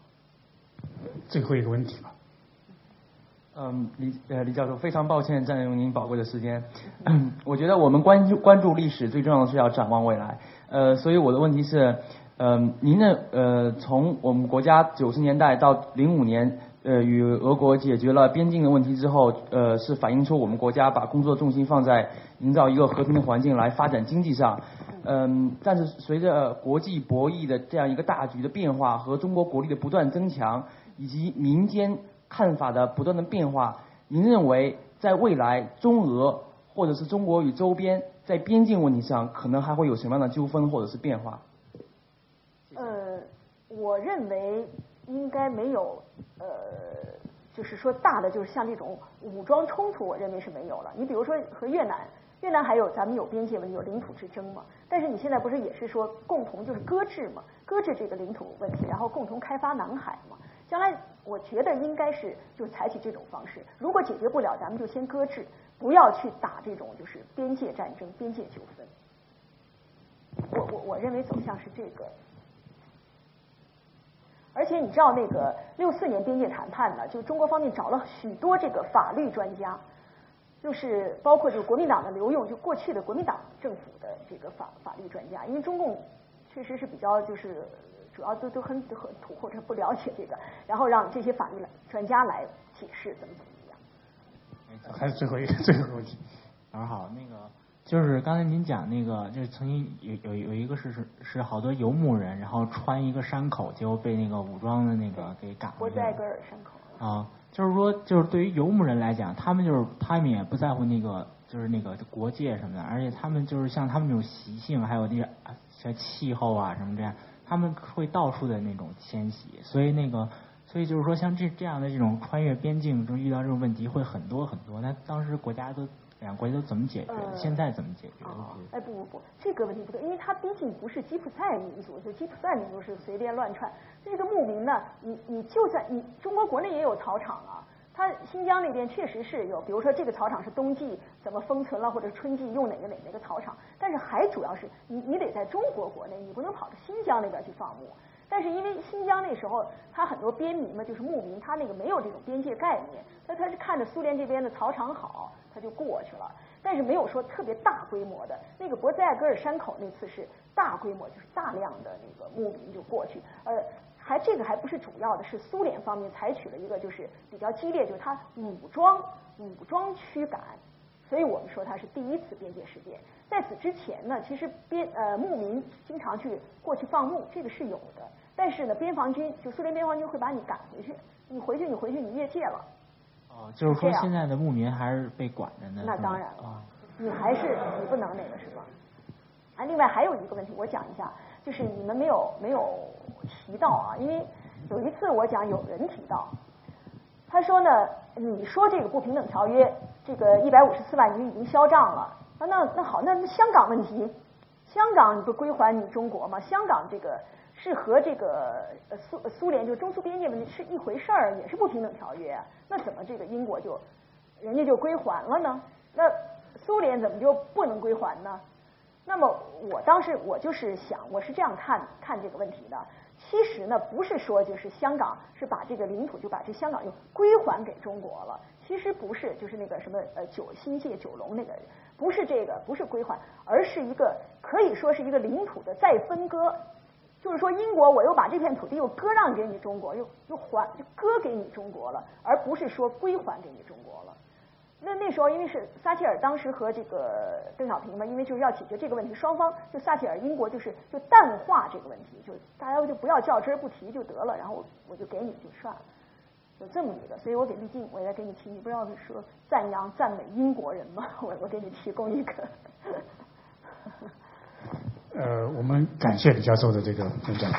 最后一个问题吧。嗯，李呃李教授，非常抱歉占用您宝贵的时间。我觉得我们关注关注历史，最重要的是要展望未来。呃，所以我的问题是，嗯，您的呃从我们国家九十年代到零五年。呃，与俄国解决了边境的问题之后，呃，是反映出我们国家把工作重心放在营造一个和平的环境来发展经济上。嗯，但是随着国际博弈的这样一个大局的变化和中国国力的不断增强，以及民间看法的不断的变化，您认为在未来中俄或者是中国与周边在边境问题上可能还会有什么样的纠纷或者是变化？呃，我认为。应该没有，呃，就是说大的，就是像这种武装冲突，我认为是没有了。你比如说和越南，越南还有咱们有边界问题，有领土之争嘛。但是你现在不是也是说共同就是搁置嘛，搁置这个领土问题，然后共同开发南海嘛。将来我觉得应该是就采取这种方式。如果解决不了，咱们就先搁置，不要去打这种就是边界战争、边界纠纷。我我我认为走向是这个。而且你知道那个六四年边界谈判呢，就中国方面找了许多这个法律专家，就是包括就是国民党的刘用，就过去的国民党政府的这个法法律专家，因为中共确实是比较就是主要都都很很土或者不了解这个，然后让这些法律专家来解释怎么怎么样。还是最后一个最后一个问题。老师好，那个就是刚才您讲那个，就是曾经有有有一个是是是好多游牧人，然后穿一个山口，结果被那个武装的那个给赶回去。博格尔山口。啊，就是说，就是对于游牧人来讲，他们就是他们也不在乎那个就是那个国界什么的，而且他们就是像他们那种习性，还有那个像气候啊什么这样，他们会到处的那种迁徙，所以那个所以就是说，像这这样的这种穿越边境中遇到这种问题会很多很多。那当时国家都。两国都怎么解决？现在怎么解决？哎，不不不，这个问题不对，因为它毕竟不是吉普赛民族，就吉普赛民族是随便乱串。这个牧民呢，你你就算你中国国内也有草场啊，它新疆那边确实是有，比如说这个草场是冬季怎么封存了，或者春季用哪个哪哪个草场，但是还主要是你你得在中国国内，你不能跑到新疆那边去放牧。但是因为新疆那时候他很多边民嘛，就是牧民，他那个没有这种边界概念，那他是看着苏联这边的草场好。他就过去了，但是没有说特别大规模的。那个博兹艾格尔山口那次是大规模，就是大量的那个牧民就过去。呃，还这个还不是主要的，是苏联方面采取了一个就是比较激烈，就是他武装武装驱赶。所以我们说它是第一次边界事件。在此之前呢，其实边呃牧民经常去过去放牧，这个是有的。但是呢，边防军就苏联边防军会把你赶回去，你回去你回去你越界了。哦，就是说现在的牧民还是被管着呢。那当然了，你还是你不能那个什么？啊，另外还有一个问题，我讲一下，就是你们没有没有提到啊，因为有一次我讲有人提到，他说呢，你说这个不平等条约，这个一百五十四万鱼已经销账了，啊，那那好，那香港问题，香港你不归还你中国吗？香港这个。是和这个苏苏联就中苏边界问题是一回事儿，也是不平等条约。那怎么这个英国就人家就归还了呢？那苏联怎么就不能归还呢？那么我当时我就是想，我是这样看看这个问题的。其实呢，不是说就是香港是把这个领土就把这香港就归还给中国了。其实不是，就是那个什么呃九新界九龙那个，不是这个，不是归还，而是一个可以说是一个领土的再分割。就是说，英国我又把这片土地又割让给你中国，又又还就割给你中国了，而不是说归还给你中国了。那那时候因为是撒切尔当时和这个邓小平嘛，因为就是要解决这个问题，双方就撒切尔英国就是就淡化这个问题，就大家就不要较真儿不提就得了，然后我就给你就算了，这么一个。所以我给毕竟我也给你提，你不知道你说赞扬赞美英国人吗？我我给你提供一个。呃，我们感谢李教授的这个分享。